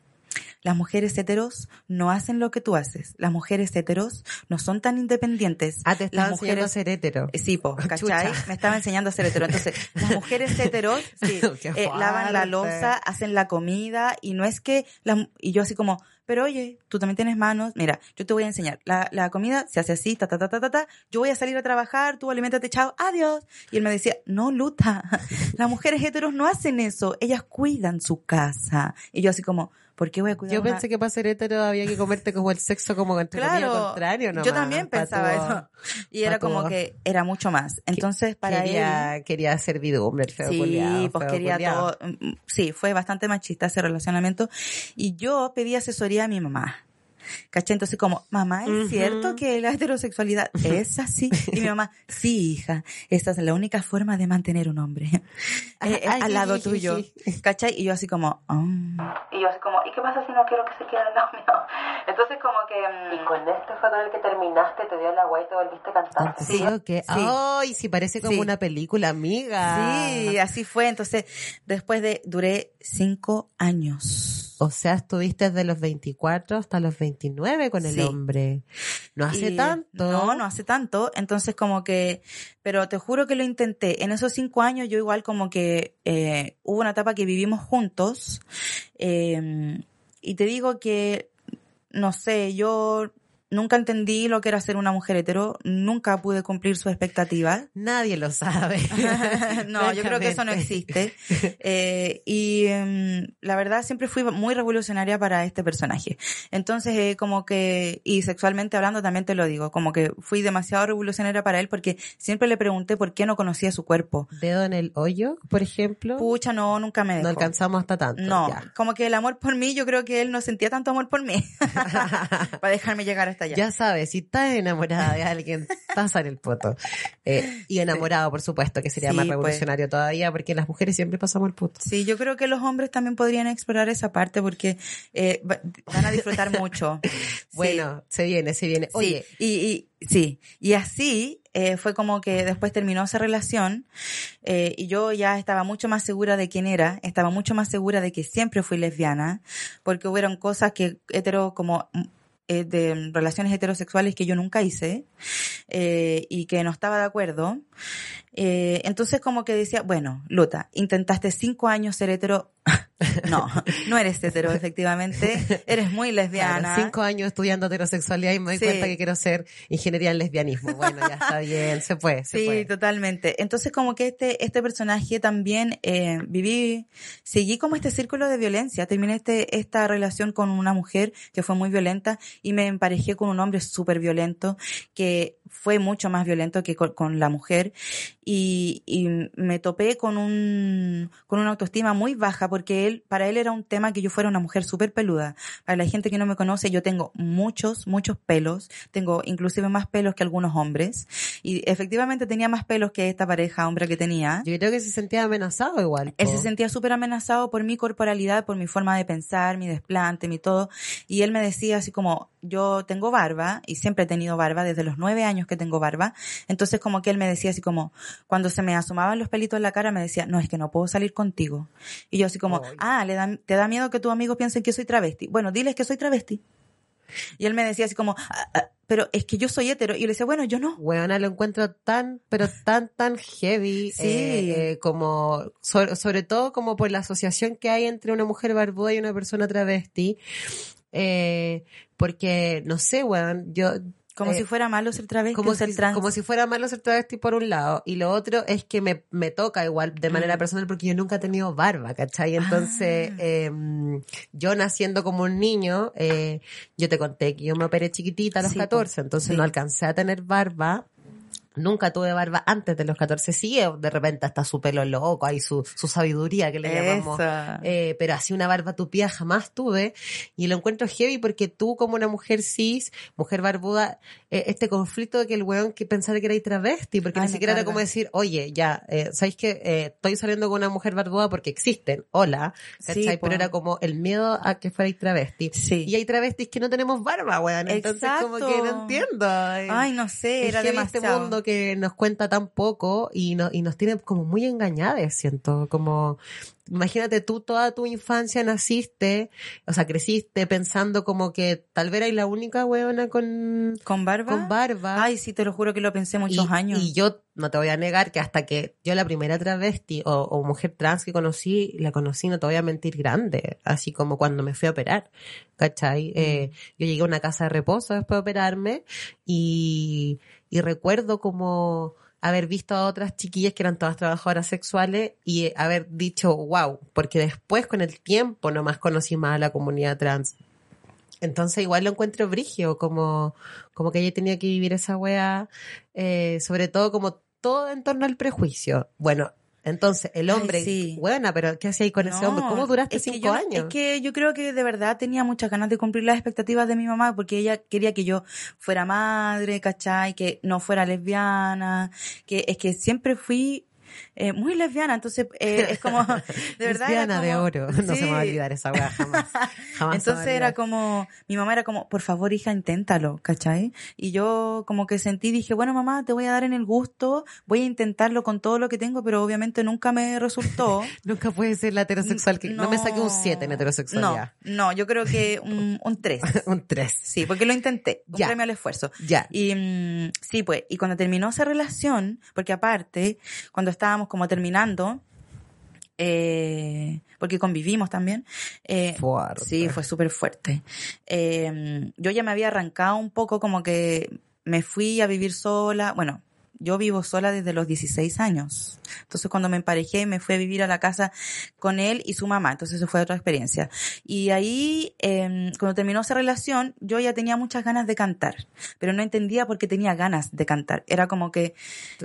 las mujeres heteros no hacen lo que tú haces, las mujeres heteros no son tan independientes. Ah, te estaba las enseñando a mujeres ser hetero. Sí, po, (laughs) ¿cachai? Chucha. Me estaba enseñando a ser hetero. Entonces, las mujeres (laughs) heteros, sí, eh, lavan la loza, hacen la comida, y no es que, las- y yo así como, pero oye, tú también tienes manos, mira, yo te voy a enseñar, la, la comida se hace así, ta, ta, ta, ta, ta, ta, yo voy a salir a trabajar, tú alimentate, chao, adiós. Y él me decía, no, Luta, (laughs) las mujeres heteros no hacen eso, ellas cuidan su casa. Y yo así como, ¿por qué voy a cuidar Yo pensé que para ser hetero había que comerte como el sexo como entre comillas Claro, contrario, ¿no? yo también pensaba eso. Y era como que era mucho más. Entonces, para él... quería, quería servidumbre, feo Sí, culiao, pues feo quería culiao. todo. mm, Sí, fue bastante machista ese relacionamiento. Y yo pedí asesoría a mi mamá. ¿Cachai? Entonces como, mamá, ¿es Ujú. cierto que la heterosexualidad es así? Y mi mamá, sí, hija, esa es la única forma de mantener un hombre. Eh, eh, Ay, al sí, lado sí, sí, tuyo. sí. ¿Cachai? Y yo así como, "Ah". Y yo así como, ¿y qué pasa si no quiero que se quede al lado mío? Entonces como que... mm, Y con este fue con el que terminaste, te dio la guay y te volviste cantante. Sí, sí. Ay, sí, parece como Sí. una película, amiga. Sí, así fue. Entonces, después de, duré cinco años. O sea, estuviste desde los 24 hasta los 29 con el Sí. hombre. No hace Y- tanto. No, no hace tanto. Entonces, como que, pero te juro que lo intenté. En esos cinco años, yo igual como que eh, hubo una etapa que vivimos juntos. eh, y te digo que, no sé, yo nunca entendí lo que era ser una mujer hetero. Nunca pude cumplir sus expectativas. (laughs) Nadie lo sabe. (laughs) (laughs) no, yo creo que eso no existe. Eh, y em, la verdad siempre fui muy revolucionaria para este personaje. Entonces, eh, como que, y sexualmente hablando también te lo digo, como que fui demasiado revolucionaria para él porque siempre le pregunté por qué no conocía su cuerpo. Dedo en el hoyo, por ejemplo. Pucha, no, nunca me dejó. no alcanzamos hasta tanto. No, Ya. como que el amor por mí, yo creo que él no sentía tanto amor por mí para dejarme llegar hasta allá. Ya sabes, si estás enamorada de alguien, pasa en el poto. Eh, y enamorado, por supuesto, que sería Sí, más pues. revolucionario todavía, porque las mujeres siempre pasamos el puto. Sí, yo creo que los hombres también podrían explorar esa parte porque eh, va- van a disfrutar (laughs) mucho. Sí. Bueno, se viene, se viene. Oye, Sí, y, y, sí, y así eh, fue como que después terminó esa relación eh, y yo ya estaba mucho más segura de quién era, estaba mucho más segura de que siempre fui lesbiana, porque hubieron cosas que hetero como eh, de relaciones heterosexuales que yo nunca hice eh, y que no estaba de acuerdo. Eh, entonces como que decía, bueno, Luta, intentaste cinco años ser hetero. (laughs) no, no eres hetero, efectivamente. Eres muy lesbiana. claro, cinco años estudiando heterosexualidad y me doy Sí. cuenta que quiero ser ingeniería en lesbianismo. Bueno, ya está bien, se puede, se Sí, puede. totalmente. Entonces como que este, este personaje también eh, viví, seguí como este círculo de violencia. Terminé este, esta relación con una mujer que fue muy violenta y me emparejé con un hombre súper violento que fue mucho más violento que con, con la mujer y, y me topé con un, con una autoestima muy baja porque él, para él era un tema que yo fuera una mujer súper peluda. Para la gente que no me conoce, yo tengo muchos, muchos pelos. Tengo inclusive más pelos que algunos hombres. Y efectivamente tenía más pelos que esta pareja hombre que tenía. Yo creo que se sentía amenazado igual. Él po. se sentía súper amenazado por mi corporalidad, por mi forma de pensar, mi desplante, mi todo. Y él me decía así como, yo tengo barba y siempre he tenido barba desde los nueve años que tengo barba. Entonces como que él me decía así como, cuando se me asomaban los pelitos en la cara me decía, no, es que no puedo salir contigo. Y yo así como, Ay. ah, ¿le da, ¿te da miedo que tus amigos piensen que soy travesti? Bueno, diles que soy travesti. Y él me decía así como, "Ah, ah, pero es que yo soy hetero. Y yo le decía, bueno, yo no. Weona, lo encuentro tan, pero tan, tan heavy. Sí. eh, eh, como, sobre, sobre todo como por la asociación que hay entre una mujer barbuda y una persona travesti. Eh, porque, no sé, weón, yo... Como eh, si fuera malo ser travesti como o ser si, trans. como si fuera malo ser travesti por un lado y lo otro es que me, me toca igual de manera Mm. personal porque yo nunca he tenido barba, ¿cachai? Entonces, Ah. eh, yo naciendo como un niño, eh, yo te conté que yo me operé chiquitita a los Sí, 14, entonces sí. no alcancé a tener barba. Nunca tuve barba antes de los 14, sí, eh, de repente hasta su pelo loco, hay su, su sabiduría que le llamamos. Eh, pero así una barba tupida jamás tuve y lo encuentro heavy porque tú como una mujer cis, mujer barbuda, eh, este conflicto de que el weón que pensara que era travesti, porque Ay, ni me siquiera era como decir, oye, ya, eh, ¿sabéis que eh, estoy saliendo con una mujer barbuda porque existen? Hola, Sí, pero era como el miedo a que fuerais travesti. Sí. Y hay travestis que no tenemos barba, weón, entonces como que no entiendo. Ay, no sé, era heavy demasiado. este mundo que nos cuenta tan poco y, no, y nos tiene como muy engañadas, siento, como imagínate tú toda tu infancia naciste, o sea, creciste pensando como que tal vez eras la única weona con, ¿Con barba? con barba. Ay, sí, te lo juro que lo pensé muchos y, años. y yo no te voy a negar que hasta que yo la primera travesti o, o mujer trans que conocí, la conocí, no te voy a mentir, grande, así como cuando me fui a operar, ¿cachai? Eh, yo llegué a una casa de reposo después de operarme y, y recuerdo como haber visto a otras chiquillas que eran todas trabajadoras sexuales y haber dicho, wow, porque después con el tiempo nomás conocí más a la comunidad trans. Entonces igual lo encuentro brigio, como, como que ella tenía que vivir esa wea, eh, sobre todo como todo en torno al prejuicio. Bueno, Entonces, el hombre, Ay, sí. buena, pero ¿qué hacía ahí con ese No, hombre? ¿Cómo duraste es que cinco yo- años? Es que yo creo que de verdad tenía muchas ganas de cumplir las expectativas de mi mamá porque ella quería que yo fuera madre, ¿cachai? Que no fuera lesbiana, que es que siempre fui eh, muy lesbiana, entonces eh, es como, (laughs) de verdad. Lesbiana de oro. No se me va a olvidar esa weá jamás. (laughs) Jamás Entonces era como, mi mamá era como, por favor hija, inténtalo, ¿cachai? Y yo como que sentí, dije, bueno mamá, te voy a dar en el gusto, voy a intentarlo con todo lo que tengo, pero obviamente nunca me resultó. (laughs) Nunca puede ser la heterosexual. Que... No, me saqué un 7 en No, heterosexualidad. no, yo creo que un, un 3. un 3. Sí, porque lo intenté, un Ya. premio al esfuerzo. Ya. Y mm, sí, pues, y cuando terminó esa relación, porque aparte, cuando estábamos como terminando, eh, porque convivimos también, eh, Fuerte. sí, fue súper fuerte. Eh, yo ya me había arrancado un poco como que me fui a vivir sola, bueno, yo vivo sola desde los 16 años. Entonces cuando me emparejé me fui a vivir a la casa con él y su mamá. Entonces eso fue otra experiencia. Y ahí, eh, cuando terminó esa relación, yo ya tenía muchas ganas de cantar. Pero no entendía por qué tenía ganas de cantar. Era como que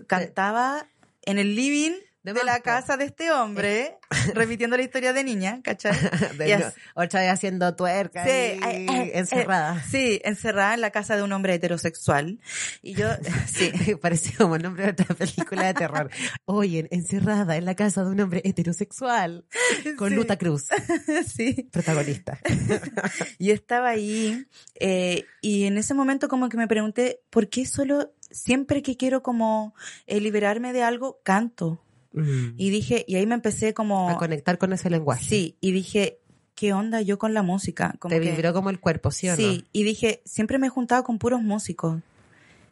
cantaba en el living De de, la casa de este hombre, (laughs) repitiendo la historia de niña, ¿cachai? (laughs) De- Y no, as- otra vez haciendo tuerca Sí, y ay, ay, encerrada. eh, sí, encerrada en la casa de un hombre heterosexual. Y yo, (laughs) sí. Parece como el nombre de otra película de terror. Oye, encerrada en la casa de un hombre heterosexual con Sí. Luta Cruz, sí. protagonista. Y estaba ahí, eh, y en ese momento como que me pregunté, ¿por qué solo siempre que quiero como eh, liberarme de algo, canto? Mm. Y dije, y ahí me empecé como... a conectar con ese lenguaje. Sí, y dije, ¿qué onda yo con la música? Como Te que- vibró como el cuerpo, ¿sí o no? Sí, y dije, siempre me he juntado con puros músicos.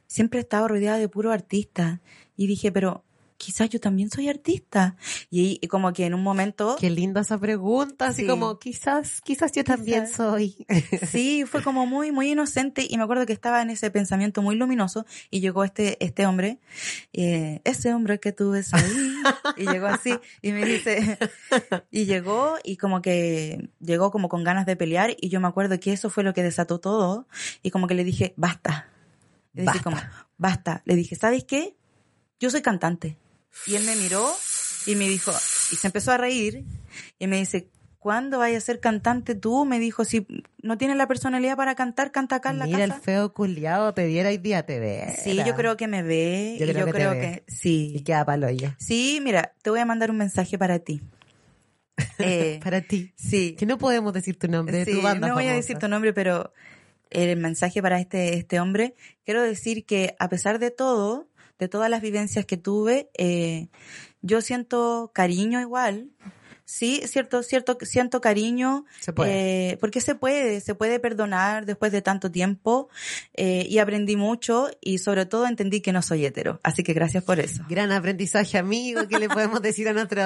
Siempre he estado rodeada de puros artistas. Y dije, pero quizás yo también soy artista. Y, y como que en un momento, Qué linda esa pregunta, así Sí. como quizás, quizás yo también Quizás. soy. (laughs) sí, fue como muy, muy inocente. Y me acuerdo que estaba en ese pensamiento muy luminoso. Y llegó este, este hombre, eh, ese hombre que tú ves ahí. (laughs) y llegó así. Y me dice, y llegó y como que llegó como con ganas de pelear. Y yo me acuerdo que eso fue lo que desató todo. Y como que le dije, basta. Le dije Basta. como, basta. Le dije, ¿sabes qué? Yo soy cantante. Y él me miró y me dijo, y se empezó a reír y me dice, ¿cuándo vayas a ser cantante tú? Me dijo, si no tienes la personalidad para cantar, canta acá en la Mira el casa. feo culiado, te viera hoy día, te ve. Sí, yo creo que me ve. Yo y creo yo que creo que sí. Y queda palo ya. Sí, mira, te voy a mandar un mensaje para ti. (laughs) Eh, Para ti. sí. Que no podemos decir tu nombre, Sí, tu banda no voy a decir tu nombre, pero el mensaje para este, este hombre, quiero decir que a pesar de todo, de todas las vivencias que tuve, eh, yo siento cariño igual. Sí, cierto, cierto, siento cariño, Se puede. eh, porque se puede, se puede perdonar después de tanto tiempo, eh, y aprendí mucho y sobre todo entendí que no soy hetero, así que gracias por eso. Gran aprendizaje, amigo, que le podemos (laughs) decir a nuestro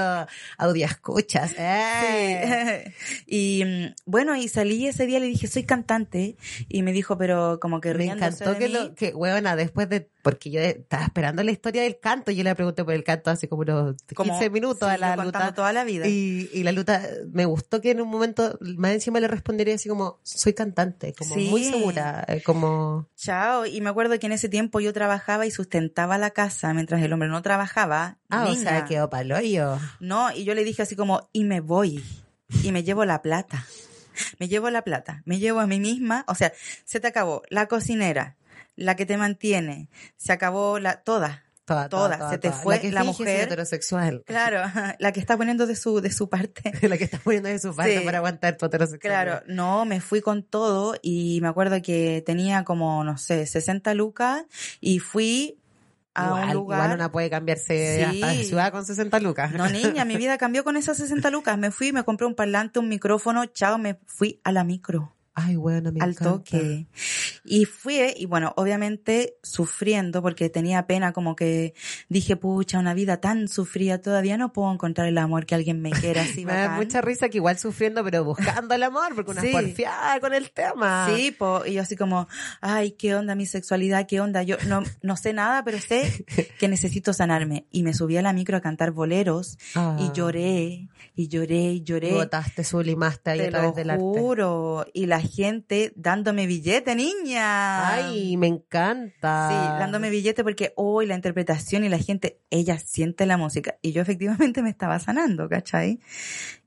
audio escuchas. Eh. (laughs) y mm, bueno, y salí ese día, le dije, soy cantante, y me dijo, pero como que Me encantó de que mí. lo, que, huevona, después de, porque yo estaba esperando la historia del canto, yo le pregunté por el canto hace como unos 15 Como- minutos sí, a la Luta. toda la vida. Y, y la Luta, me gustó que en un momento, más encima le respondería así como, soy cantante, como Sí. muy segura, eh, como, Chao, y me acuerdo que en ese tiempo yo trabajaba y sustentaba la casa mientras el hombre no trabajaba. ah, o Niña. sea, quedó paloyo. No, y yo le dije así como, y me voy, y me llevo la plata. Me llevo la plata, me llevo a mí misma, o sea, se te acabó la cocinera, la que te mantiene, se acabó la, toda, Toda, Toda, se te fue que la finge ser mujer. heterosexual. claro, (laughs) la que está poniendo de su, de su parte. (laughs) la que está poniendo de su parte Sí. para aguantar tu heterosexualidad. Claro, no, me fui con todo y me acuerdo que tenía como, no sé, 60 lucas y fui a igual, un lugar. igual una puede cambiarse Sí. hasta de ciudad con 60 lucas. No, niña, mi (laughs) vida cambió con esas 60 lucas. Me fui, me compré un parlante, un micrófono, chao, me fui a la micro. Ay, bueno, me al encanta. toque. Y fui, y bueno, obviamente sufriendo porque tenía pena, como que dije, pucha, una vida tan sufrida, todavía no puedo encontrar el amor que alguien me quiera así (laughs) Me da mucha risa que igual sufriendo, pero buscando el amor, porque una Sí. porfiada con el tema. Sí, po, y yo así como, ay, qué onda mi sexualidad, qué onda. Yo no, no sé nada, pero sé (laughs) que necesito sanarme. Y me subí a la micro a cantar boleros Ah. y lloré, y lloré, y lloré. Botaste, sublimaste ahí Te a través lo del arte. juro. Y la gente dándome billete, niña. Ay, me encanta. Sí, dándome billete porque hoy la interpretación y la gente, ella siente la música. Y yo efectivamente me estaba sanando, ¿cachai?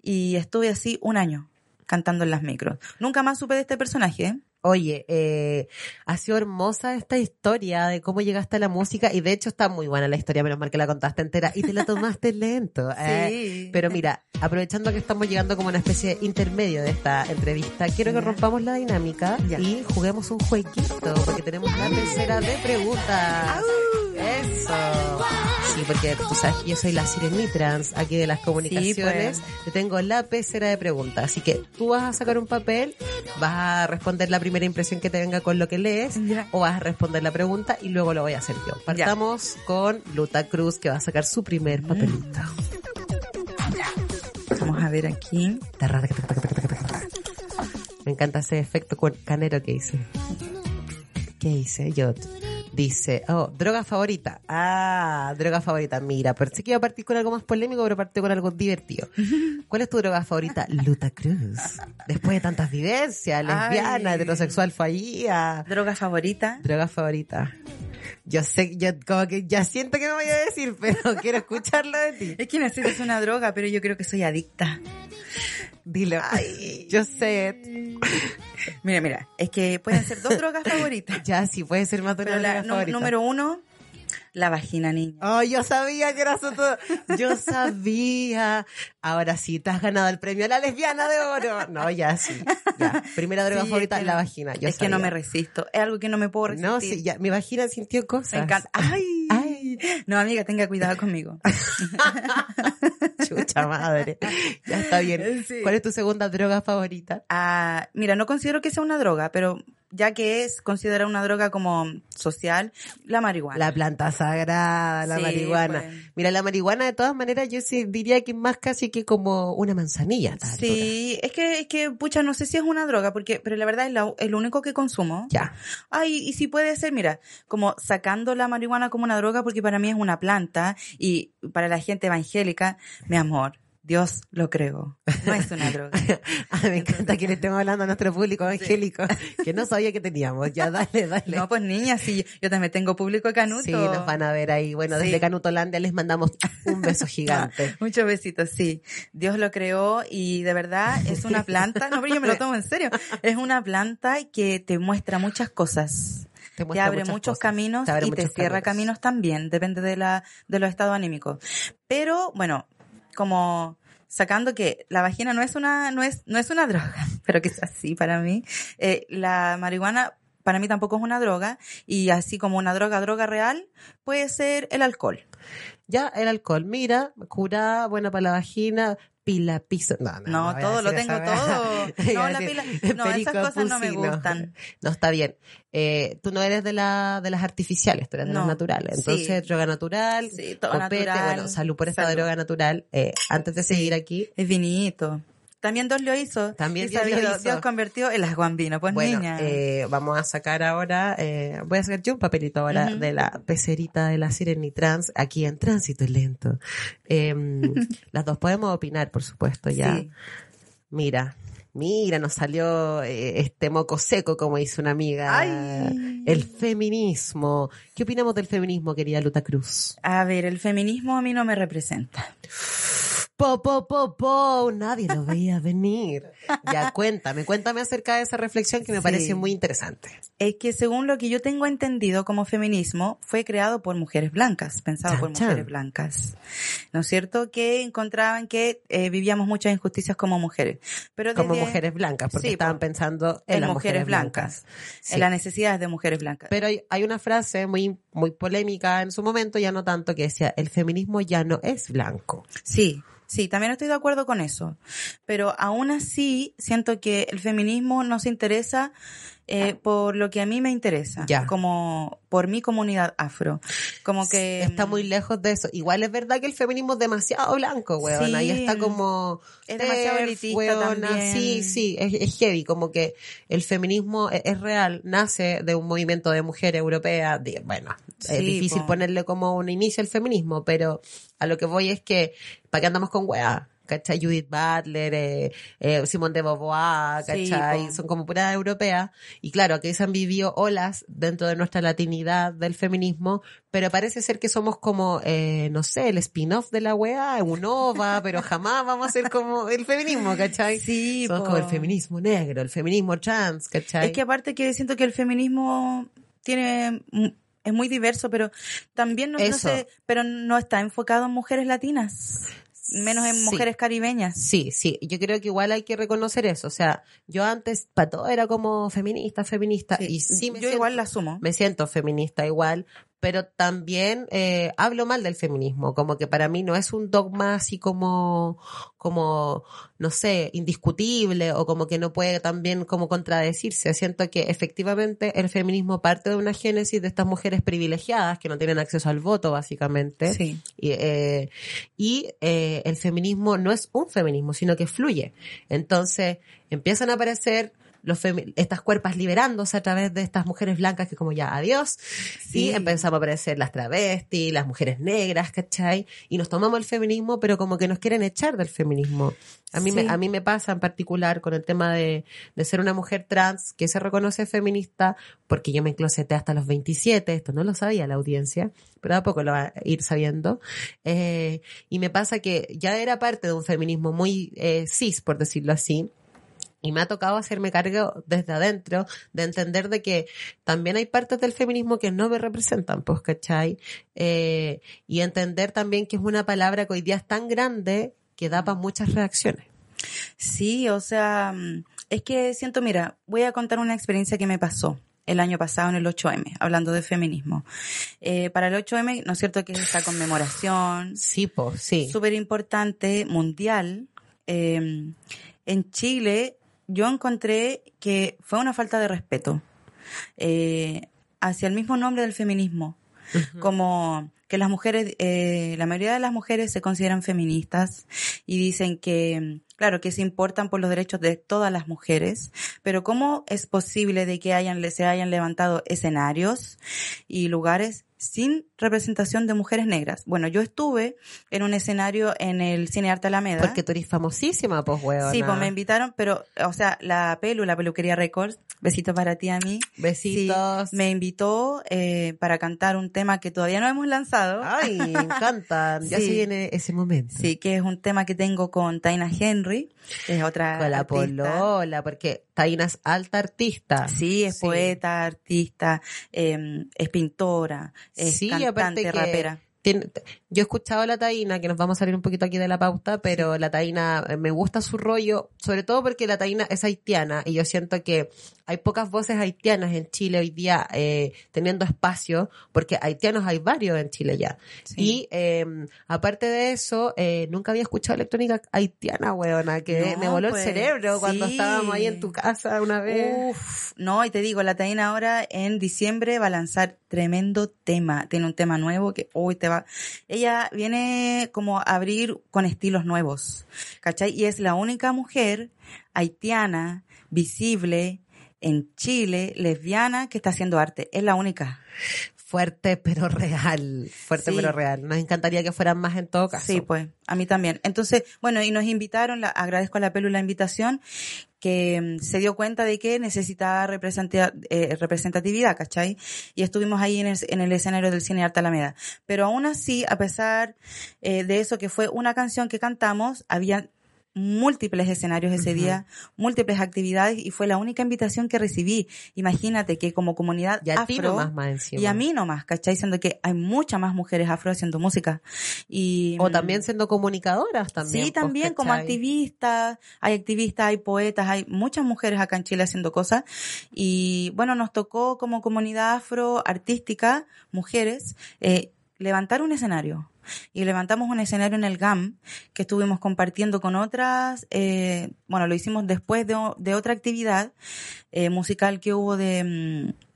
Y estuve así un año cantando en las micros. Nunca más supe de este personaje. ¿eh? Oye, eh, ha sido hermosa esta historia de cómo llegaste a la música y de hecho está muy buena la historia, menos mal que la contaste entera y te la tomaste lento. (laughs) ¿eh? Sí. Pero mira, aprovechando que estamos llegando como una especie de intermedio de esta entrevista, quiero que rompamos la dinámica Ya. y juguemos un jueguito porque tenemos la tercera de preguntas. Eso. Sí, porque tú sabes que yo soy la Sirenitrans aquí de las comunicaciones. pues. Te tengo la pecera de preguntas. Así que tú vas a sacar un papel, vas a responder la primera impresión que te venga con lo que lees, o vas a responder la pregunta y luego lo voy a hacer yo. Partamos con Luta Cruz, que va a sacar su primer papelito. Vamos a ver aquí. Me encanta ese efecto canero que hice. ¿Qué hice? Yo. Dice, oh, droga favorita. Ah, droga favorita. Mira, pensé que iba a partir con algo más polémico, pero partí con algo divertido. (laughs) ¿Cuál es tu droga favorita? Luta Cruz. Después de tantas vivencias, lesbiana, Ay. heterosexual fallida. Droga favorita. Droga favorita. Yo sé, yo como que ya siento que me voy a decir, (laughs) pero quiero escucharlo de ti. Es que necesitas una droga, pero yo creo que soy adicta. Dilo. Yo sé. Mira, mira, es que pueden ser dos drogas (laughs) favoritas. Ya, sí puede ser más de una Pero la droga nu- favorita. número uno, la vagina, niña. Oh, yo sabía que era todo. Yo sabía. Ahora sí, te has ganado el premio a la lesbiana de oro. No, ya sí. Ya. Primera droga (laughs) Sí, favorita, es que la no- vagina. Yo es que no me resisto. Es algo que no me puedo resistir. No, sí, ya. Mi vagina sintió cosas. Me encanta. Ay, Ay. No, amiga, tenga cuidado conmigo. (laughs) (laughs) Chucha madre. Ya está bien. Sí. ¿Cuál es tu segunda droga favorita? Ah, mira, no considero que sea una droga, pero ya que es considerada una droga como social, la marihuana. La planta sagrada, la Sí, marihuana. pues. Mira, la marihuana de todas maneras yo sí diría que es más casi que como una manzanilla. Sí, es que, es que, pucha, no sé si es una droga, porque, pero la verdad es la- es lo único que consumo. Ya. Ay, y si puede ser, mira, como sacando la marihuana como una droga, porque para mí es una planta, y para la gente evangélica, mi amor, Dios lo creo. No es una droga. (laughs) Ah, me encanta que le estemos hablando a nuestro público evangélico, que no sabía que teníamos. Ya, dale, dale. No, pues niña, sí, yo también tengo público canuto. sí, nos van a ver ahí. Bueno, desde Sí. Canutolandia les mandamos un beso (laughs) gigante. (laughs) Muchos besitos, sí. Dios lo creó y de verdad es una planta, no, pero yo me lo tomo en serio, es una planta que te muestra muchas cosas. Te Te muestra abre muchas muchos cosas. caminos Te abre y te cierra caminos. caminos también, depende de la de los estados anímicos. Pero bueno, como sacando que la vagina no es una no es no es una droga, (laughs) pero que es así para mí. eh, la marihuana para mí tampoco es una droga y así como una droga droga real puede ser el alcohol. Ya, el alcohol, mira, cura, buena para la vagina, pila, piso. No, no, todo lo tengo esa todo. No, (laughs) la pila, no, esas cosas no me gustan. No, está bien. Eh, tú no eres de, la, de las artificiales, tú eres de las naturales. sí. Entonces, droga natural, Sí, todo copete, natural. bueno, salud por esta Salud. droga natural. Eh, antes de seguir aquí, Es vinito. También Dios lo hizo. También Dios lo sabido, hizo. Dios convirtió en las guambinas, pues bueno, niña. eh, vamos a sacar ahora, eh, voy a sacar yo un papelito ahora de la pecerita de la Sirenitrans, aquí en Tránsito Lento. Eh, (laughs) las dos podemos opinar, por supuesto, ya. Sí. Mira, mira, nos salió eh, este moco seco, como dice una amiga. Ay. El feminismo. ¿Qué opinamos del feminismo, querida Luta Cruz? A ver, el feminismo a mí no me representa. Po, po, po, po, nadie lo veía venir. Ya, cuéntame, cuéntame acerca de esa reflexión que me Sí. parece muy interesante. Es que según lo que yo tengo entendido como feminismo, fue creado por mujeres blancas, pensado Chan, por chan. mujeres blancas. ¿No es cierto? Que encontraban que eh, vivíamos muchas injusticias como mujeres. Pero Como mujeres blancas, porque Sí, estaban pensando en, en las mujeres blancas, Sí. en las necesidades de mujeres blancas. Pero hay, hay una frase muy, muy polémica en su momento, ya no tanto, que decía, el feminismo ya no es blanco. Sí, sí, también estoy de acuerdo con eso. Pero aún así, siento que el feminismo no se interesa eh, por lo que a mí me interesa, Ya. como por mi comunidad afro. Como que Está muy lejos de eso. Igual es verdad que el feminismo es demasiado blanco, weón. Sí. Ahí está como... Es demasiado elitista weona. también. Sí, sí, es, es heavy. Como que el feminismo es, es real, nace de un movimiento de mujeres europeas. de- bueno, es difícil po. ponerle como un inicio al feminismo, pero a lo que voy es que, ¿para qué andamos con weá? ¿Cachai? Judith Butler, eh, eh, Simone de Beauvoir, Sí, ¿cachai? Son como pura europea. Y claro, aquí se han vivido olas dentro de nuestra latinidad del feminismo, pero parece ser que somos como, eh, no sé, el spin-off de la weá, un OVA, (laughs) pero jamás vamos a ser como el feminismo, ¿cachai? Sí, Somos como el feminismo negro, el feminismo trans, ¿cachai? Es que aparte que siento que el feminismo tiene mm, es muy diverso, pero también no, no sé, pero no está enfocado en mujeres latinas, menos en Sí. mujeres caribeñas. Sí, sí, yo creo que igual hay que reconocer eso. O sea, yo antes, para todo era como feminista, feminista, y sí me yo siento, igual la asumo. me siento feminista igual, pero también eh, hablo mal del feminismo, como que para mí no es un dogma así como, como, no sé, indiscutible o como que no puede también como contradecirse. Siento que efectivamente el feminismo parte de una génesis de estas mujeres privilegiadas que no tienen acceso al voto, básicamente. Sí. Y, eh, y, eh, el feminismo no es un feminismo, sino que fluye. Entonces empiezan a aparecer los estas cuerpas liberándose a través de estas mujeres blancas que como ya adiós, Sí. y empezamos a aparecer las travestis, las mujeres negras, ¿cachai? Y nos tomamos el feminismo, pero como que nos quieren echar del feminismo. A mí, Sí. me, a mí me pasa en particular con el tema de, de ser una mujer trans que se reconoce feminista, porque yo me encloseté hasta los 27, esto no lo sabía la audiencia, pero a poco lo va a ir sabiendo. Eh, y me pasa que ya era parte de un feminismo muy eh, cis, por decirlo así. Y me ha tocado hacerme cargo desde adentro de entender de que también hay partes del feminismo que no me representan, pues, ¿cachai? Eh, y entender también que es una palabra que hoy día es tan grande que da para muchas reacciones. Sí, o sea, mm, es que siento, mira, voy a contar una experiencia que me pasó el año pasado en el 8M, hablando de feminismo. Eh, para el 8M, ¿no es cierto que es esta conmemoración Sí, pues, sí. súper importante, mundial? Eh, en Chile, yo encontré que fue una falta de respeto eh, hacia el mismo nombre del feminismo. Como que las mujeres, eh, la mayoría de las mujeres se consideran feministas y dicen que, claro, que se importan por los derechos de todas las mujeres, pero ¿cómo es posible de que hayan, se hayan levantado escenarios y lugares sin representación de mujeres negras? Bueno, yo estuve en un escenario en el Cine Arte Alameda. Porque tú eres famosísima, pues, huevona. Sí, pues me invitaron, pero, o sea, la pelu, la peluquería Records, besito para ti a mí. Besitos. Sí, me invitó eh, para cantar un tema que todavía no hemos lanzado. Ay, me encantan. (laughs) Ya Sí. se viene ese momento. Sí, que es un tema que tengo con Taina Henry, es otra Con la artista. polola, porque Taina es alta artista. Sí, es Sí. poeta, artista, eh, es pintora, es Sí, cantante, aparte que rapera. Tiene- yo he escuchado a la Taina, que nos vamos a salir un poquito aquí de la pauta, pero la Taina, eh, me gusta su rollo, sobre todo porque la Taina es haitiana y yo siento que hay pocas voces haitianas en Chile hoy día eh, teniendo espacio, porque haitianos hay varios en Chile ya. Sí. Y eh, aparte de eso, eh, nunca había escuchado electrónica haitiana, weona, que No, me voló pues, el cerebro cuando estábamos ahí en tu casa una vez. Uf, no, y te digo, la Taina ahora en diciembre va a lanzar tremendo tema. Tiene un tema nuevo que hoy te va. Ella viene como a abrir con estilos nuevos, ¿cachai? Y es la única mujer haitiana, visible, en Chile, lesbiana, que está haciendo arte. Es la única. Fuerte pero real, fuerte Sí. pero real. Nos encantaría que fueran más en todo caso. Sí, pues, a mí también. Entonces, bueno, y nos invitaron, la, agradezco a la Pelu la invitación, que mm, se dio cuenta de que necesitaba eh, representatividad, ¿cachai? Y estuvimos ahí en el, en el escenario del Cine Arte Alameda. Pero aún así, a pesar eh, de eso, que fue una canción que cantamos, había múltiples escenarios ese día, múltiples actividades y fue la única invitación que recibí. Imagínate que como comunidad Y a ti afro, nomás más encima. y a mí nomás, ¿cachai? Siendo que hay muchas más mujeres afro haciendo música. Y, O mm, también siendo comunicadoras también. Sí, pues, también como activistas, hay activistas, hay poetas, hay muchas mujeres acá en Chile haciendo cosas. Y bueno, nos tocó como comunidad afro artística, mujeres, eh, levantar un escenario. Y levantamos un escenario en el GAM que estuvimos compartiendo con otras, eh, bueno, lo hicimos después de, otra actividad eh, musical que hubo de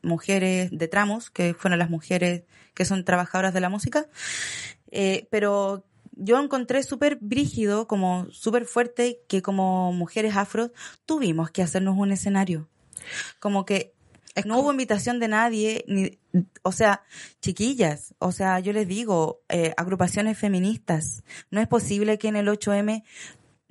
mm, mujeres de tramos, que fueron las mujeres que son trabajadoras de la música. Eh, pero yo encontré súper brígido, como súper fuerte, que como mujeres afro tuvimos que hacernos un escenario. Como que Es no como- hubo invitación de nadie, ni, o sea, chiquillas, o sea, yo les digo, eh, agrupaciones feministas, no es posible que en el 8M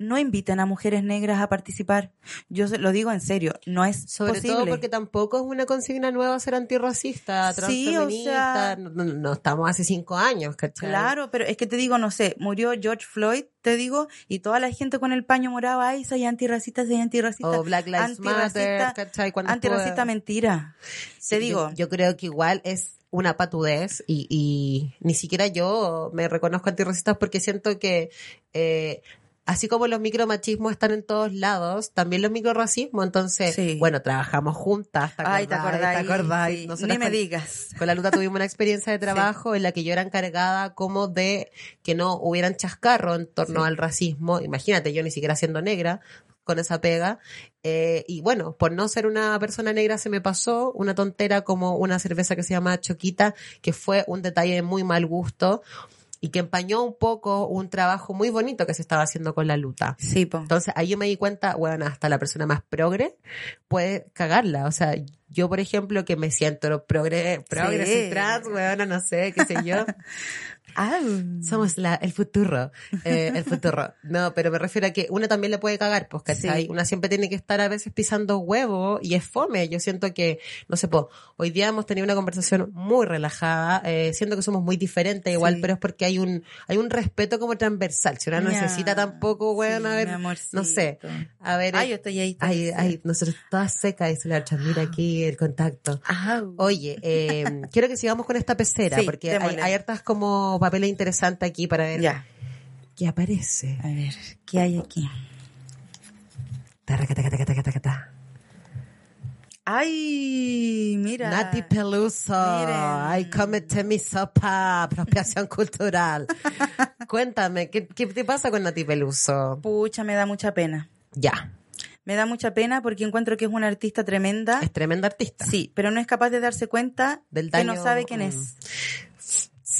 no inviten a mujeres negras a participar. Yo lo digo en serio, no es Sobre posible. todo porque tampoco es una consigna nueva ser antirracista, Sí, o transfeminista. sea- no, no- no estamos hace cinco años, ¿cachai? Claro, pero es que te digo, no sé, murió George Floyd, te digo, y toda la gente con el paño morado, ay, soy antirracista, soy antirracista. O Black Lives Matter, antirracista, ¿cachai? Cuando antirracista mentira. Sí, te digo, Yo, yo creo que igual es una patudez y, y ni siquiera yo me reconozco antirracista porque siento que eh, así como los micromachismos están en todos lados, también los microracismos, entonces, Sí. bueno, trabajamos juntas, ¿te ay, te acordás? acordás. ¿Te acordás? Sí, Nosotras Ni me con- digas. Con la Luta tuvimos una experiencia de (laughs) trabajo en la que yo era encargada como de que no hubieran chascarro en torno al racismo. Imagínate, yo ni siquiera siendo negra con esa pega. Eh, y bueno, por no ser una persona negra se me pasó una tontera como una cerveza que se llama Choquita, que fue un detalle de muy mal gusto y que empañó un poco un trabajo muy bonito que se estaba haciendo con la luta. Sí, po. Entonces ahí yo me di cuenta, bueno, hasta la persona más progre puede cagarla. O sea, yo, por ejemplo, que me siento progre, progre, Sí. soy trans, bueno, no sé, qué sé yo. (laughs) Ah, Somos la, el futuro, eh, el futuro. No, pero me refiero a que una también le puede cagar, pues, ¿cachai? Sí. Una siempre tiene que estar a veces pisando huevo y es fome. Yo siento que, no sé, po, hoy día hemos tenido una conversación muy relajada, eh, siento que somos muy diferentes igual, Sí. pero es porque hay un, hay un respeto como transversal. Si una no Ya. necesita tampoco, weón, Sí, a ver, no sé, a ver, Ay, yo estoy ahí. Ay, ay, nosotros todas secas, dice la otra. Mira aquí el contacto. Oye, eh, quiero que sigamos con esta pecera, porque hay, hay hartas como papeles interesantes aquí para ver ya. qué aparece. A ver, ¿qué hay aquí? Ay, mira. Nati Peluso, ay, cómete mi sopa, apropiación cultural. (laughs) Cuéntame, ¿qué, ¿qué te pasa con Nati Peluso? Pucha, me da mucha pena. Ya, Me da mucha pena porque encuentro que es una artista tremenda. es tremenda artista. Sí, pero no es capaz de darse cuenta Del que daño, no sabe quién mm. es.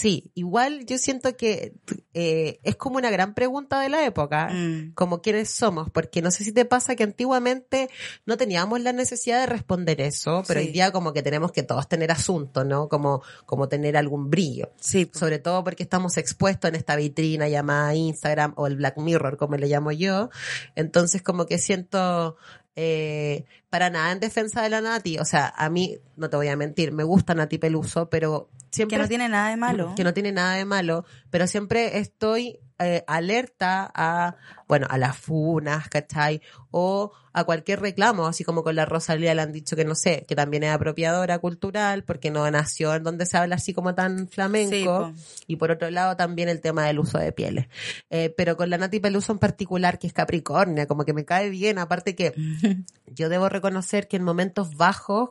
Sí, igual yo siento que eh, es como una gran pregunta de la época, Mm. como quiénes somos, porque no sé si te pasa que antiguamente no teníamos la necesidad de responder eso, pero Sí. hoy día como que tenemos que todos tener asunto, ¿no? Como, como tener algún brillo. Sí. Sobre todo porque estamos expuestos en esta vitrina llamada Instagram o el Black Mirror, como le llamo yo. Entonces como que siento eh, para nada en defensa de la Nati. O sea, a mí, no te voy a mentir, me gusta Nati Peluso, pero siempre que no tiene nada de malo. que no tiene nada de malo, pero siempre estoy eh, alerta a, bueno, a las funas, ¿cachai? O a cualquier reclamo, así como con la Rosalía le han dicho que no sé, que también es apropiadora cultural, porque no nació en donde se habla así como tan flamenco. Sí, y por otro lado también el tema del uso de pieles. Eh, pero con la Nati Peluso en particular, que es Capricornia, como que me cae bien, aparte que (laughs) yo debo reconocer que en momentos bajos,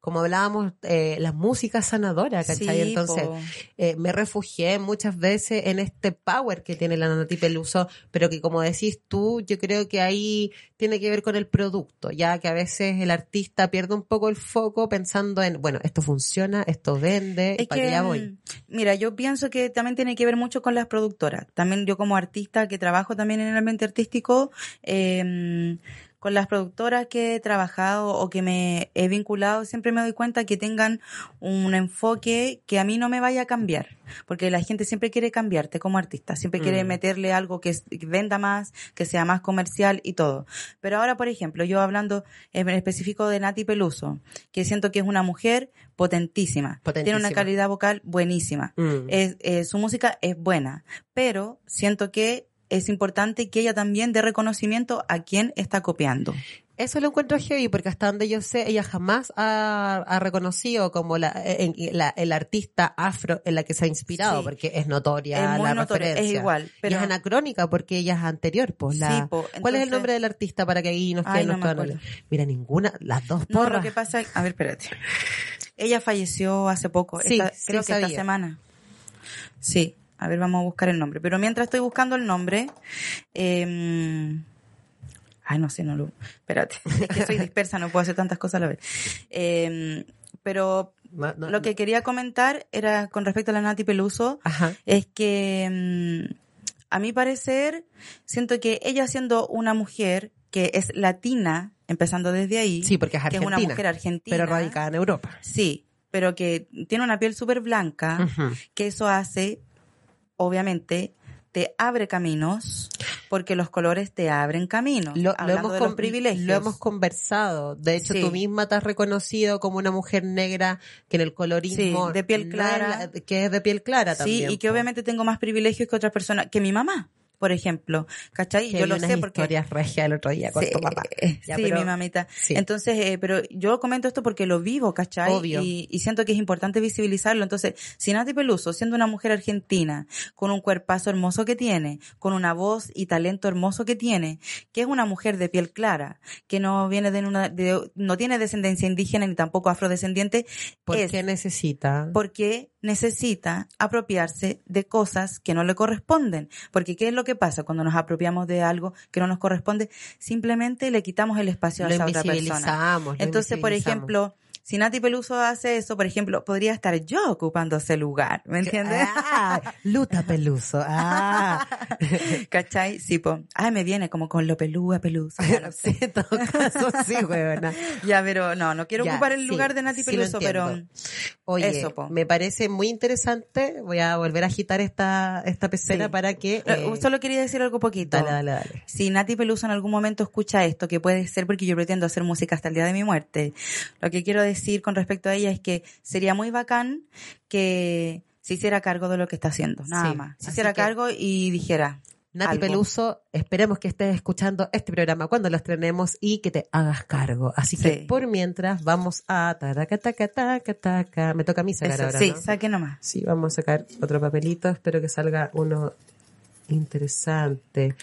como hablábamos, eh, la música es sanadora, ¿cachai? Sí, Entonces, eh, me refugié muchas veces en este power que tiene la Nati Peluso, pero que como decís tú, yo creo que ahí tiene que ver con el producto, ya que a veces el artista pierde un poco el foco pensando en, bueno, esto funciona, esto vende, Es para que, allá voy. mm, mira, yo pienso que también tiene que ver mucho con las productoras. También yo como artista que trabajo también en el ambiente artístico, eh, con las productoras que he trabajado o que me he vinculado, siempre me doy cuenta que tengan un enfoque que a mí no me vaya a cambiar. Porque la gente siempre quiere cambiarte como artista, siempre quiere Mm. meterle algo que, venda más, que sea más comercial y todo. Pero ahora, por ejemplo, yo hablando en específico de Nati Peluso, que siento que es una mujer potentísima, tiene una Potentísima. calidad vocal buenísima, Mm. es, eh, su música es buena, pero siento que es importante que ella también dé reconocimiento a quien está copiando. Eso lo encuentro heavy porque hasta donde yo sé, ella jamás ha, ha reconocido como la, en- la- el artista afro en la que se ha inspirado, Sí. porque es notoria Es muy la notoria, es referencia. igual, pero- Y es anacrónica porque ella es anterior, pues la... Sí, po, ¿Cuál es el nombre del artista para que ahí nos queden no acuerdo. análisis? Mira, ninguna, las dos No, porras. lo que pasa, a ver, espérate. (laughs) Ella falleció hace poco, Sí, esta- creo que esta semana. Sí, a ver, vamos a buscar el nombre. Pero mientras estoy buscando el nombre, eh, ay, no sé, no lo, espérate, (laughs) es que soy dispersa, no puedo hacer tantas cosas a la vez. Eh, pero No, no, lo que quería comentar era con respecto a la Nati Peluso, Ajá. es que mm, a mi parecer siento que ella siendo una mujer que es latina, empezando desde ahí, Sí, porque es que es una mujer argentina, Pero radicada en Europa. sí, pero que tiene una piel súper blanca, que eso hace, obviamente, te abre caminos porque los colores te abren caminos. Lo, hemos de los con- privilegios. lo hemos conversado. De hecho, Sí. tú misma te has reconocido como una mujer negra que en el colorismo Sí, de piel clara. la- que es de piel clara Sí, también. y que obviamente tengo más privilegios que otras personas, que mi mamá, por ejemplo. ¿Cachai? Yo lo sé porque... historias regias el otro día con Sí, tu papá. eh, Ya, sí, pero- mi mamita. sí. Entonces, eh, pero yo comento esto porque lo vivo, ¿cachai? Obvio. Y, y siento que es importante visibilizarlo. Entonces, si Nati Peluso, siendo una mujer argentina, con un cuerpazo hermoso que tiene, con una voz y talento hermoso que tiene, que es una mujer de piel clara, que no viene de una, de- no tiene descendencia indígena ni tampoco afrodescendiente, ¿Por es qué necesita? porque necesita apropiarse de cosas que no le corresponden. Porque ¿qué es lo que pasa cuando nos apropiamos de algo que no nos corresponde? Simplemente le quitamos el espacio a esa otra persona. Entonces, por ejemplo, si Nati Peluso hace eso, por ejemplo, podría estar yo ocupando ese lugar, ¿me entiendes? Ah, Luta Peluso. Ah. (laughs) ¿Cachai? Sí, po. Ay, me viene como con lo pelúa, peluso. Ya, no (laughs) sé. Sí, en todo caso, sí, huevona. (laughs) Ya, pero no, no quiero Ya, ocupar el sí, lugar de Nati sí Peluso, pero. Oye, Eso, po. me parece muy interesante. Voy a volver a agitar esta, esta pecera Sí. para que... Eh, solo quería decir algo poquito. dale, dale, dale. Si Nati Peluso en algún momento escucha esto, que puede ser porque yo pretendo hacer música hasta el día de mi muerte, lo que quiero decir con respecto a ella es que sería muy bacán que se hiciera cargo de lo que está haciendo, nada Sí, más. Se hiciera que- cargo y dijera. Nati algo. Peluso, esperemos que estés escuchando este programa cuando lo estrenemos y que te hagas cargo. Así que por mientras vamos a taraca, taca, taca, taca. Me toca a mí sacar Eso, ahora, sí, ¿no? saque nomás. Sí, vamos a sacar otro papelito. Espero que salga uno interesante.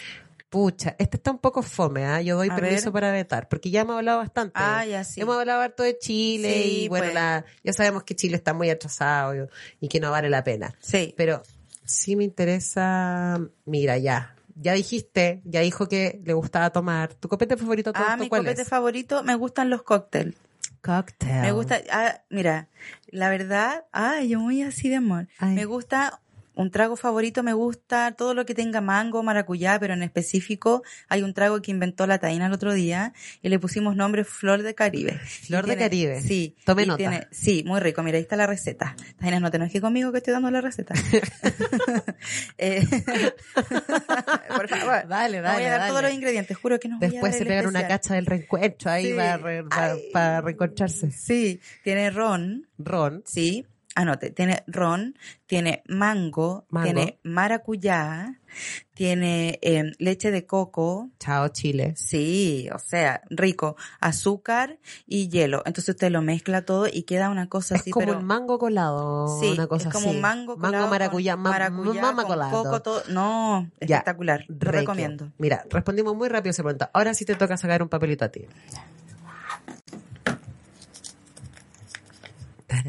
Pucha, este está un poco fome, ¿ah? Yo doy A permiso ver. para vetar, porque ya hemos hablado bastante. Ah, ya sí. Hemos hablado harto de Chile Sí, y bueno, pues. la- ya sabemos que Chile está muy atrasado y, y que no vale la pena. Sí. Pero sí me interesa, mira, ya. Ya dijiste, ya dijo que le gustaba tomar. ¿Tu copete favorito todo Ah, mi cuál copete es? favorito, me gustan los cócteles. Cocktail. Me gusta, ah, mira, la verdad, ay, yo muy así de amor. Ay. Me gusta un trago favorito, me gusta todo lo que tenga mango, maracuyá, pero en específico hay un trago que inventó la Taina el otro día y le pusimos nombre Flor de Caribe. (laughs) Flor Y de Caribe. Sí. Tome nota. tiene- sí, muy rico. Mira, ahí está la receta. Taina, no te enojes conmigo que estoy dando la receta. (laughs) Eh, (laughs) por favor. Dale, No voy a dar dale. todos los ingredientes, juro que no voy a Después dar se pegan una cacha del reencuentro ahí Sí. para, re- para, Ay. para reencontrarse. Sí, tiene ron, Ron. Sí, anote, tiene ron, tiene mango, Mango. tiene maracuyá, tiene eh, leche de coco, Chao, Chile. sí, o sea, rico, azúcar y hielo. Entonces usted lo mezcla todo y queda una cosa Es así, como pero un mango colado. sí, una cosa es como así. un mango colado Mango maracuyá. maracuyá mama con colado. coco, todo. No, Ya, espectacular, lo recomiendo. Mira, respondimos muy rápido esa pregunta. Ahora sí te toca sacar un papelito a ti.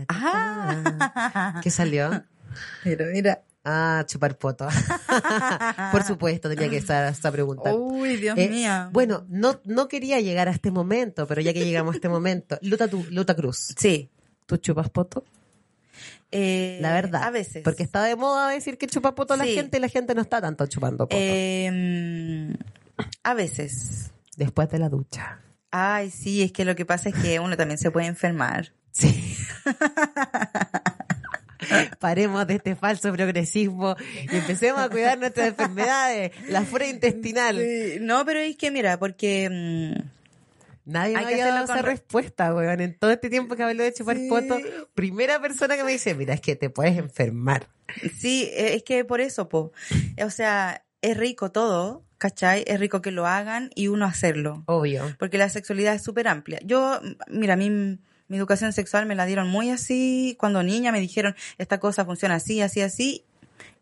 Ah, ¿Qué salió? (laughs) mira, mira. Ah, chupar poto. (laughs) Por supuesto, tenía que estar esta pregunta. Uy, Dios Eh, mío. Bueno, no, no quería llegar a este momento, pero ya que llegamos a este momento, Luta, tu, Luta Cruz, Sí. ¿tú chupas poto? eh, La verdad. A veces. Porque está de moda decir que chupa poto la gente y la gente no está tanto chupando poto. Eh, a veces. Después de la ducha. Ay, sí, es que lo que pasa es que uno también se puede enfermar. Sí. (laughs) Paremos de este falso progresismo y empecemos a cuidar nuestras enfermedades, la flora intestinal. No, pero es que mira, porque mm, Nadie Hay me había dado esa re- respuesta, weón. En todo este tiempo que hablé de chupar Sí. poto, primera persona que me dice, mira, es que te puedes enfermar. sí, eh, es que por eso, po. O sea, es rico todo, ¿cachai? Es rico que lo hagan y uno hacerlo. Obvio. Porque la sexualidad es súper amplia. Yo, mira, a mí mi educación sexual me la dieron muy así. Cuando niña me dijeron, esta cosa funciona así, así, así.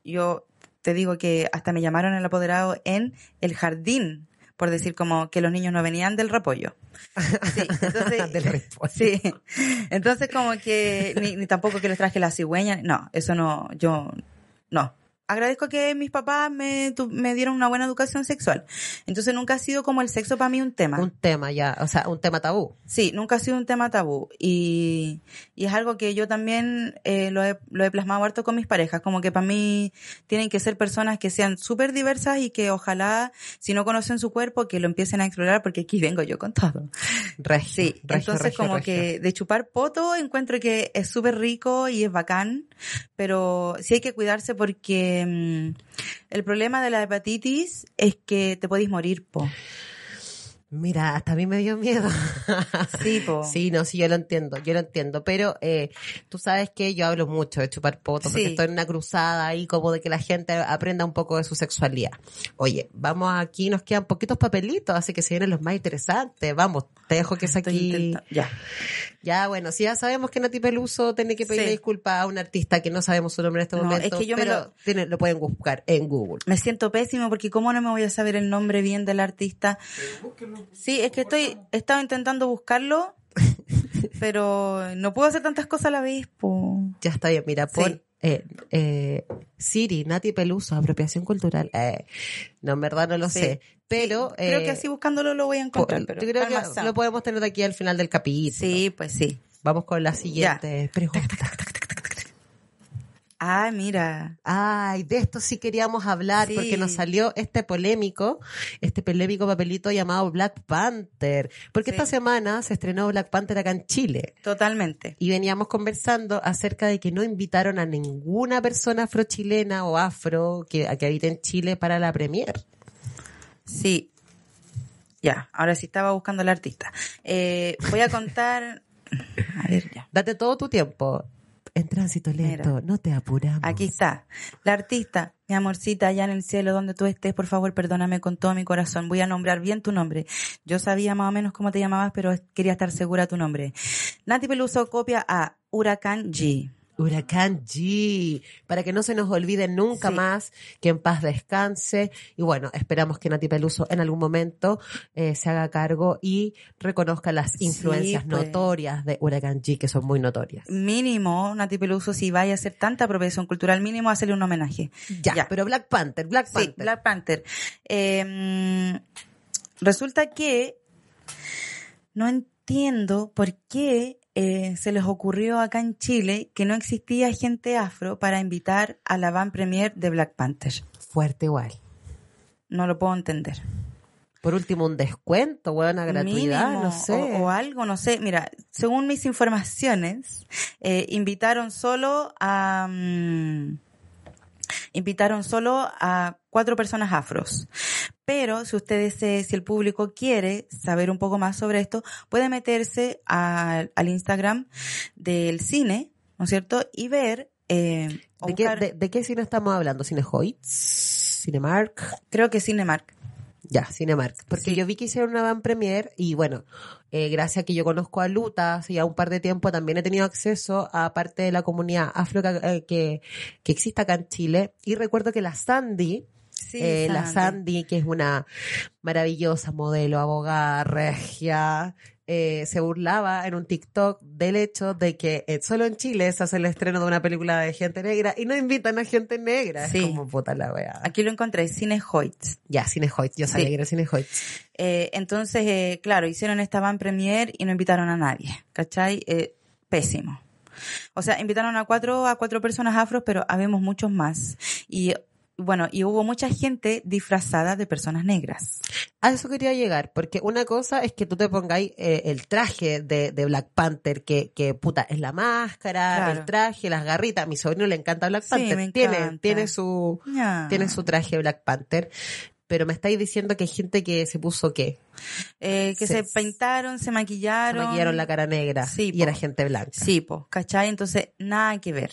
Yo te digo que hasta me llamaron el apoderado en el jardín, por decir como que los niños no venían del repollo. Sí, entonces, (laughs) Del repollo. (laughs) sí. Entonces como que, ni, ni tampoco que les traje la cigüeña, no, eso no, yo, no. Agradezco que mis papás me, tu- me dieron una buena educación sexual. Entonces nunca ha sido como el sexo para mí un tema. Un tema ya, o sea, un tema tabú. Sí, nunca ha sido un tema tabú. Y, y es algo que yo también eh, lo, he, lo he plasmado harto con mis parejas. Como que para mí tienen que ser personas que sean súper diversas y que ojalá, si no conocen su cuerpo, que lo empiecen a explorar porque aquí vengo yo con todo. Regio, Sí, regio, entonces regio, como que de chupar poto encuentro que es súper rico y es bacán, pero sí hay que cuidarse porque Eh, el problema de la hepatitis es que te podéis morir, po. Mira, hasta a mí me dio miedo. (laughs) Sí, po. Sí, no, sí, yo lo entiendo, yo lo entiendo, pero eh, tú sabes que yo hablo mucho de chupar poto, porque estoy en una cruzada ahí como de que la gente aprenda un poco de su sexualidad. Oye, vamos aquí, nos quedan poquitos papelitos, así que se vienen los más interesantes. Vamos, te dejo que es aquí. Ya. Ya, bueno, sí, ya sabemos que Nati Peluso tiene que pedirle Sí. disculpas a un artista que no sabemos su nombre en este No, momento, es que yo me pero lo- tiene- lo pueden buscar en Google. Me siento pésimo porque cómo no me voy a saber el nombre bien del artista. Sí, es que estoy, he estado intentando buscarlo, (laughs) pero no puedo hacer tantas cosas a la vez, po. Ya está bien, mira, Sí. pon eh, eh, Siri, Nati Peluso, apropiación cultural. Eh, no, en verdad no lo Sí. sé. Pero Creo eh, que así buscándolo lo voy a encontrar. pero creo que calma, lo podemos tener de aquí al final del capítulo. Sí, pues sí. Vamos con la siguiente pregunta. Ah, mira. Ay, de esto sí queríamos hablar Sí. porque nos salió este polémico, este polémico papelito llamado Black Panther. Porque Sí. esta semana se estrenó Black Panther acá en Chile. Totalmente. Y veníamos conversando acerca de que no invitaron a ninguna persona afrochilena o afro que, que habite en Chile para la premier. Sí. Ya, ahora sí estaba buscando al artista. Eh, voy a contar. (laughs) A ver, ya. Date todo tu tiempo. En tránsito lento, Mira. no te apuramos. Aquí está. La artista, mi amorcita, allá en el cielo donde tú estés, por favor, perdóname con todo mi corazón. Voy a nombrar bien tu nombre. Yo sabía más o menos cómo te llamabas, pero quería estar segura de tu nombre. Nati Peluso copia a Huracán G. Huracán G, para que no se nos olvide nunca Sí. más, que en paz descanse. Y bueno, esperamos que Nati Peluso en algún momento eh, se haga cargo y reconozca las Sí, influencias pues. notorias de Huracán G, que son muy notorias. Mínimo, Nati Peluso, si vaya a hacer tanta apropiación cultural, mínimo hacerle un homenaje. Ya, Ya. pero Black Panther, Black Sí, Panther. Black Panther. Eh, resulta que no entiendo por qué eh, se les ocurrió acá en Chile que no existía gente afro para invitar a la van premier de Black Panther. Fuerte igual. No lo puedo entender. Por último, un descuento, buena gratuidad, Mínimo, no sé. O, o algo, no sé. Mira, según mis informaciones, eh, invitaron solo a... mm, invitaron solo a cuatro personas afros. Pero si ustedes, eh, si el público quiere saber un poco más sobre esto, puede meterse a- al Instagram del cine, ¿no es cierto? Y ver... eh, ¿De qué, de, de qué cine estamos hablando? ¿Cinehoids? ¿Cinemark? Creo que Cinemark. Ya, Cinemark. Porque Sí. yo vi que hicieron una van premier y bueno, eh, gracias a que yo conozco a Luta hace ya un par de tiempo, también he tenido acceso a parte de la comunidad afro que, eh, que, que existe acá en Chile. Y recuerdo que la Sandy, Sí, eh, la Sandy. Sandy, que es una maravillosa modelo, abogada, regia, eh, se burlaba en un TikTok del hecho de que eh, solo en Chile se hace el estreno de una película de gente negra y no invitan a gente negra. Sí. Es como puta la wea. Aquí lo encontré, Cinehoids. Ya, Cinehoids, yo sabía Sí. que era Cinehoids. Eh, entonces, eh, claro, hicieron esta van premier y no invitaron a nadie, ¿cachai? Eh, pésimo. O sea, invitaron a cuatro, a cuatro personas afros, pero habemos muchos más. Y bueno, y hubo mucha gente disfrazada de personas negras. A eso quería llegar, porque una cosa es que tú te pongáis eh, el traje de, de Black Panther, que, que puta, es la máscara, Claro. el traje, las garritas. A mi sobrino le encanta Black Sí, Panther. me tiene, encanta. tiene su, tiene su traje Black Panther. Pero me estáis diciendo que hay gente que se puso qué? Eh, que Se- se, pintaron, se Se maquillaron. maquillaron la cara negra Sí, y po. era gente blanca. Sí, pues, ¿cachai? Entonces, nada que ver.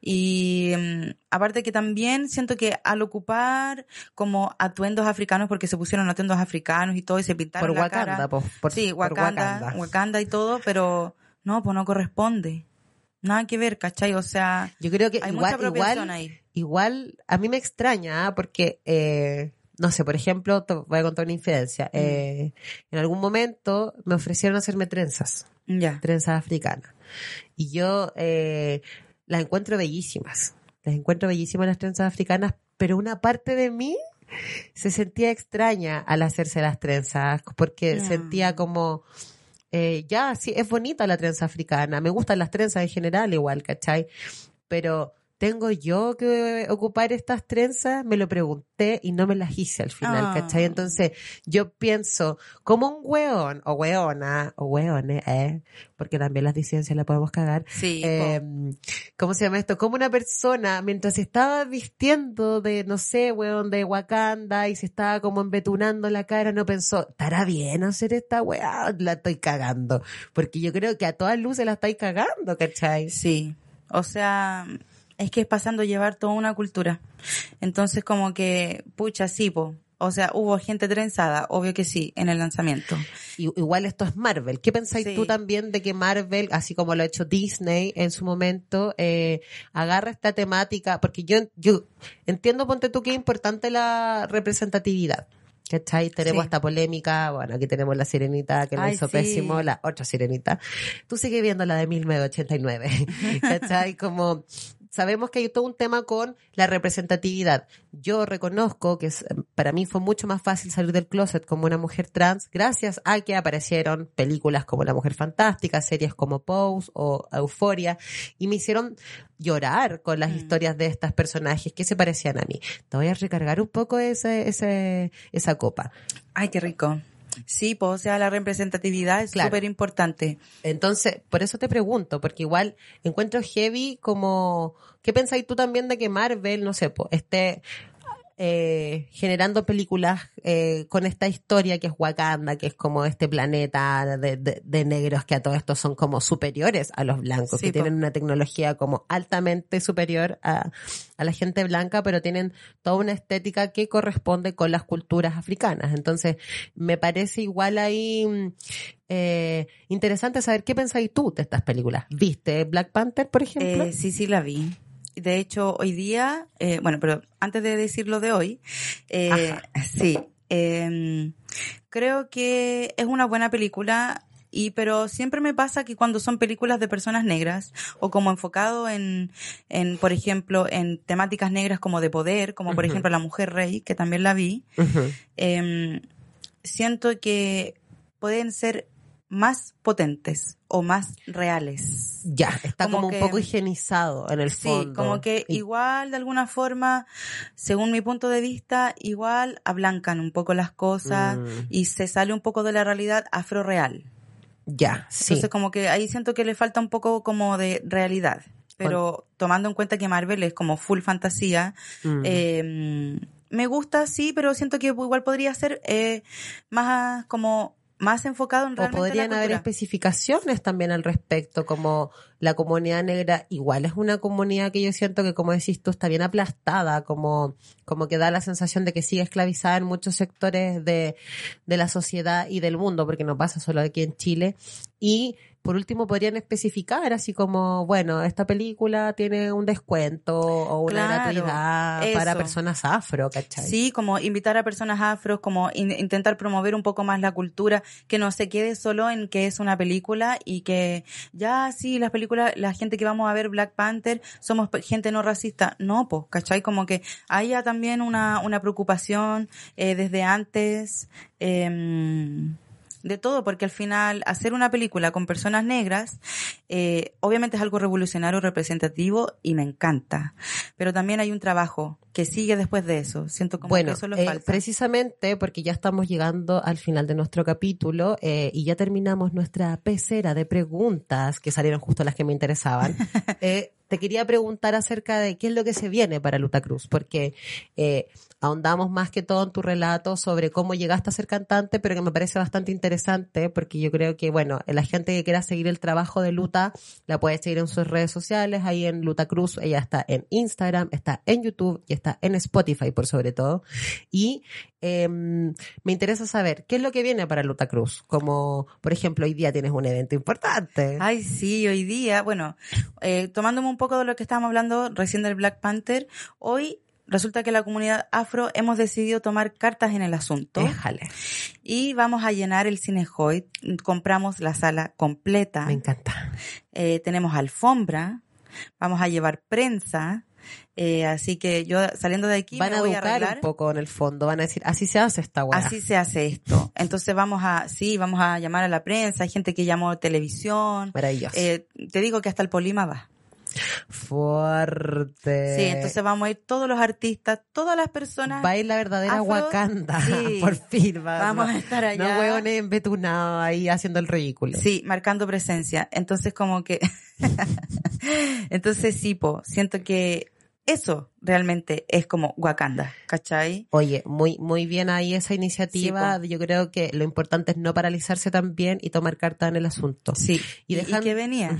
Y mm, aparte que también siento que al ocupar como atuendos africanos, porque se pusieron atuendos africanos y todo, y se pintaron Por la Wakanda, cara. po, por, sí, por Wakanda, Wakanda. Wakanda y todo, pero no, pues no corresponde. Nada que ver, ¿cachai? O sea, Yo creo que hay mucha igual, apropiación igual, ahí. igual, a mí me extraña, ¿ah? porque, eh, no sé, por ejemplo, voy a contar una infidencia. Mm. Eh, en algún momento me ofrecieron hacerme trenzas, trenzas africanas. Y yo eh, las encuentro bellísimas. Las encuentro bellísimas las trenzas africanas, pero una parte de mí se sentía extraña al hacerse las trenzas, porque sentía como, eh, ya, sí, es bonita la trenza africana, me gustan las trenzas en general igual, ¿cachai? Pero ¿tengo yo que ocupar estas trenzas? Me lo pregunté y no me las hice al final, Ah. ¿cachai? Entonces, yo pienso, como un weón, o weona, o weone, eh, porque también las disidencias la podemos cagar. Sí, Eh, ¿Cómo se llama esto? Como una persona, mientras se estaba vistiendo de, no sé, weón, de Wakanda y se estaba como embetunando la cara, no pensó, ¿estará bien hacer esta weá? La estoy cagando. Porque yo creo que a todas luces la estáis cagando, ¿cachai? Sí, o sea, es que es pasando a llevar toda una cultura. Entonces como que, pucha, sí, po. O sea, hubo gente trenzada, obvio que sí, en el lanzamiento. Y- igual esto es Marvel. ¿Qué pensáis Sí. tú también de que Marvel, así como lo ha hecho Disney en su momento, eh, agarra esta temática? Porque yo, yo entiendo, ponte tú, que es importante la representatividad. ¿Cachai? Tenemos Sí. esta polémica, bueno, aquí tenemos la sirenita que lo Ay, hizo sí. pésimo, la otra sirenita. Tú sigues viendo la de 1989, (laughs) ¿cachai? Como sabemos que hay todo un tema con la representatividad. Yo reconozco que para mí fue mucho más fácil salir del closet como una mujer trans gracias a que aparecieron películas como La Mujer Fantástica, series como Pose o Euforia y me hicieron llorar con las Mm. historias de estas personajes que se parecían a mí. Te voy a recargar un poco ese, ese, esa copa. Ay, qué rico. Sí, pues, o sea, la representatividad es Claro. súper importante. Entonces, por eso te pregunto, porque igual encuentro heavy como, ¿qué pensáis tú también de que Marvel, no sé, po, esté eh, generando películas eh, con esta historia que es Wakanda, que es como este planeta de, de- de negros que a todos estos son como superiores a los blancos, Sí, que po. tienen una tecnología como altamente superior a, a la gente blanca, pero tienen toda una estética que corresponde con las culturas africanas. Entonces, me parece igual ahí mm, eh, interesante saber qué pensáis tú de estas películas. ¿Viste Black Panther, por ejemplo? Eh, sí, sí, la vi. De hecho, hoy día, eh, bueno, pero antes de decir lo de hoy, eh, sí, eh, creo que es una buena película. Y pero siempre me pasa que cuando son películas de personas negras o como enfocado en, en por ejemplo, en temáticas negras como de poder, como por ejemplo La Mujer Rey, que también la vi, em, siento que pueden ser más potentes o más reales. Ya, está Como como, que- un poco higienizado en el Sí, fondo. como que Y- igual de alguna forma, según mi punto de vista, igual ablancan un poco las cosas Mm. y se sale un poco de la realidad afro-real. Ya, sí. Entonces como que ahí siento que le falta un poco como de realidad. Pero tomando en cuenta que Marvel es como full fantasía, Mm. eh, me gusta, sí, pero siento que igual podría ser eh, más como más enfocado en o realmente podrían la haber especificaciones también al respecto, como la comunidad negra igual es una comunidad que yo siento que, como decís tú, está bien aplastada, como, como que da la sensación de que sigue esclavizada en muchos sectores de, de la sociedad y del mundo, porque no pasa solo aquí en Chile. Y por último podrían especificar así como, bueno, esta película tiene un descuento o una Claro, gratuidad para personas afro, ¿cachai? Sí, como invitar a personas afros, como in- intentar promover un poco más la cultura, que no se quede solo en que es una película y que ya sí, las películas, la gente que vamos a ver Black Panther, somos gente no racista. No, pues, ¿cachai? Como que haya también una, una preocupación eh, desde antes. em, de todo, porque al final hacer una película con personas negras, eh, obviamente es algo revolucionario, representativo y me encanta. Pero también hay un trabajo que sigue después de eso. Siento como Bueno, que eso lo eh, falta. precisamente porque ya estamos llegando al final de nuestro capítulo eh, y ya terminamos nuestra pecera de preguntas, que salieron justo las que me interesaban. (laughs) eh, te quería preguntar acerca de qué es lo que se viene para Luta Cruz, porque eh, ahondamos más que todo en tu relato sobre cómo llegaste a ser cantante, pero que me parece bastante interesante, porque yo creo que, bueno, la gente que quiera seguir el trabajo de Luta, la puede seguir en sus redes sociales, ahí en Luta Cruz, ella está en Instagram, está en YouTube y está en Spotify por sobre todo. Y eh, me interesa saber qué es lo que viene para Luta Cruz, como, por ejemplo, hoy día tienes un evento importante. Ay, sí, hoy día, bueno, eh, tomándome un poco de lo que estábamos hablando recién del Black Panther, hoy resulta que la comunidad afro hemos decidido tomar cartas en el asunto Déjale, y vamos a llenar el Cine Hoyt. Compramos la sala completa. me encanta. Eh, tenemos alfombra, vamos a llevar prensa, eh, así que yo saliendo de aquí Van me a voy a educar arreglar. un poco en el fondo, van a decir, así se hace esta weá. Así se hace esto. Entonces vamos a, sí, vamos a llamar a la prensa, hay gente que llamó televisión. Maravilloso. Eh, te digo que hasta el Polima va. Fuerte. Sí, entonces vamos a ir todos los artistas, todas las personas. Va a ir la verdadera afro- Wakanda. Sí. (laughs) Por fin. va- Vamos no- a estar allá. No hueones embetunados ahí haciendo el ridículo. Sí, marcando presencia. Entonces como que... (laughs) Entonces sí, po, siento que eso realmente es como Wakanda, ¿cachai? Oye, muy, muy bien ahí esa iniciativa. Sí, Yo creo que lo importante es no paralizarse también y tomar carta en el asunto. Sí. Y ¿Y, dejan- y qué venía?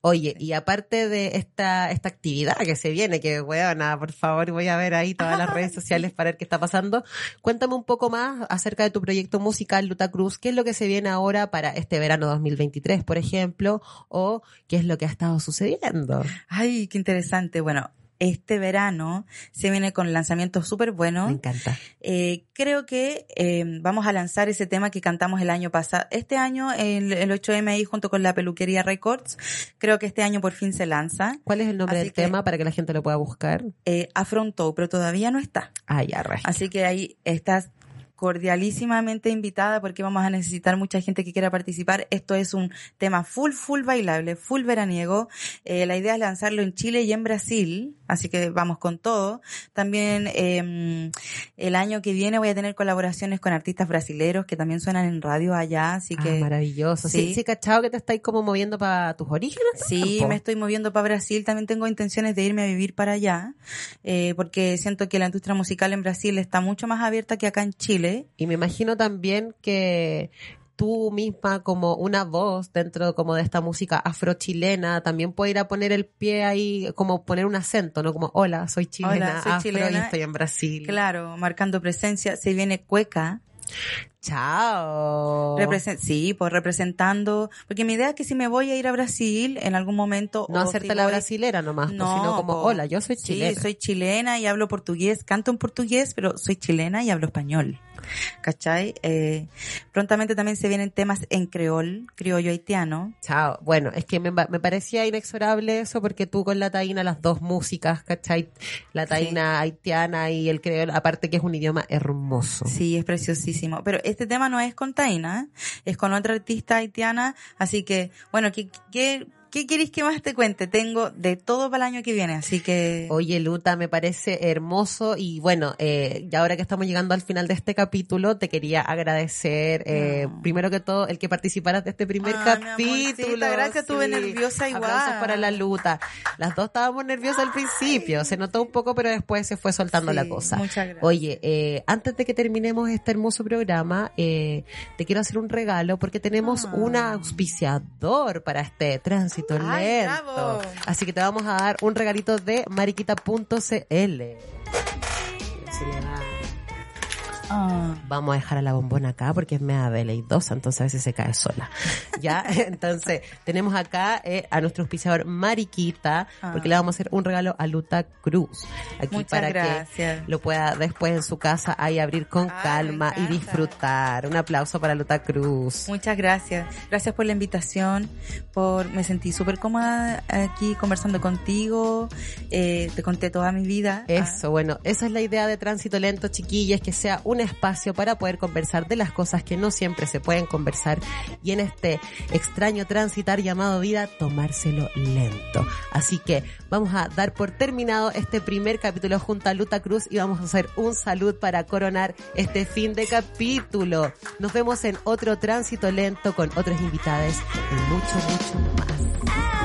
Oye, y aparte de esta, esta actividad que se viene, que weona, por favor, voy a ver ahí todas las redes (laughs) sociales para ver qué está pasando. Cuéntame un poco más acerca de tu proyecto musical, Luta Cruz. ¿Qué es lo que se viene ahora para este verano 2023, por ejemplo? O qué es lo que ha estado sucediendo. Ay, qué interesante. Bueno, este verano se viene con lanzamientos súper Me buenos. encanta. Eh, creo que eh, vamos a lanzar ese tema que cantamos el año pasado. Este año, el, el 8M ahí junto con la peluquería Records, creo que este año por fin se lanza. ¿Cuál es el nombre Así del que- tema para que la gente lo pueda buscar? Eh, afrontó, pero todavía no está. Ah, ya. Así que ahí estás cordialísimamente invitada porque vamos a necesitar mucha gente que quiera participar. Esto es un tema full, full bailable, full veraniego. Eh, la idea es lanzarlo en Chile y en Brasil, así que vamos con todo. También eh, el año que viene voy a tener colaboraciones con artistas brasileros que también suenan en radio allá, así Ah, que... maravilloso. Sí, sí. sí, cachado que te estáis como moviendo para tus orígenes. Sí, me estoy moviendo para Brasil. También tengo intenciones de irme a vivir para allá, eh, porque siento que la industria musical en Brasil está mucho más abierta que acá en Chile. Y me imagino también que tú misma como una voz dentro como de esta música afrochilena también puede ir a poner el pie ahí como poner un acento, ¿no? Como hola, soy chilena, Hola, soy afro y estoy en Brasil. Claro, marcando presencia. Se viene Cueca. Chao. represen- sí, pues representando. Porque mi idea es que si me voy a ir a Brasil en algún momento. no hacerte la brasilera nomás, pues, No, sino como po. hola, yo soy chilena. Sí, soy chilena y hablo portugués, canto en portugués, pero soy chilena y hablo español. ¿Cachai? Eh, prontamente también se vienen temas en creol, criollo haitiano. Chao. Bueno, es que me, pa- me parecía inexorable eso porque tú con la taína, las dos músicas, ¿cachai? La taína haitiana y el creol, aparte que es un idioma hermoso. Sí, es preciosísimo. Pero este tema no es con Taina, es con otra artista haitiana. Así que, bueno, ¿qué, qué, qué queréis que más te cuente? Tengo de todo para el año que viene, así que... Oye, Luta, me parece hermoso y bueno, eh, ya ahora que estamos llegando al final de este capítulo, te quería agradecer, eh, No. primero que todo, el que participaras de este primer mi capítulo. gracias, estuve nerviosa igual. Aplausos para la Luta. Las dos estábamos nerviosas al principio, se notó un poco, pero después se fue soltando Sí, la cosa. muchas gracias. Oye, eh, antes de que terminemos este hermoso programa, eh, te quiero hacer un regalo porque tenemos Ah. un auspiciador para este tránsito Ay, lento. bravo. Así que te vamos a dar un regalito de mariquita.cl. Ah, Vamos a dejar a la bombona acá porque es media veleidosa, entonces a veces se cae sola. (laughs) Ya, entonces tenemos acá eh, a nuestro auspiciador Mariquita, porque Ah. le vamos a hacer un regalo a Luta Cruz. Aquí Muchas para gracias. que lo pueda después en su casa ahí abrir con Ay, calma y disfrutar. Un aplauso para Luta Cruz. muchas gracias. Gracias por la invitación. Por Me sentí súper cómoda aquí conversando contigo. Eh, te conté toda mi vida. Eso, bueno, esa es la idea de Tránsito Lento, chiquillas, que sea un espacio para poder conversar de las cosas que no siempre se pueden conversar y en este extraño transitar llamado vida, tomárselo lento. Así que vamos a dar por terminado este primer capítulo junto a Luta Cruz y vamos a hacer un salud para coronar este fin de capítulo. Nos vemos en otro Tránsito Lento con otras invitadas y mucho, mucho más.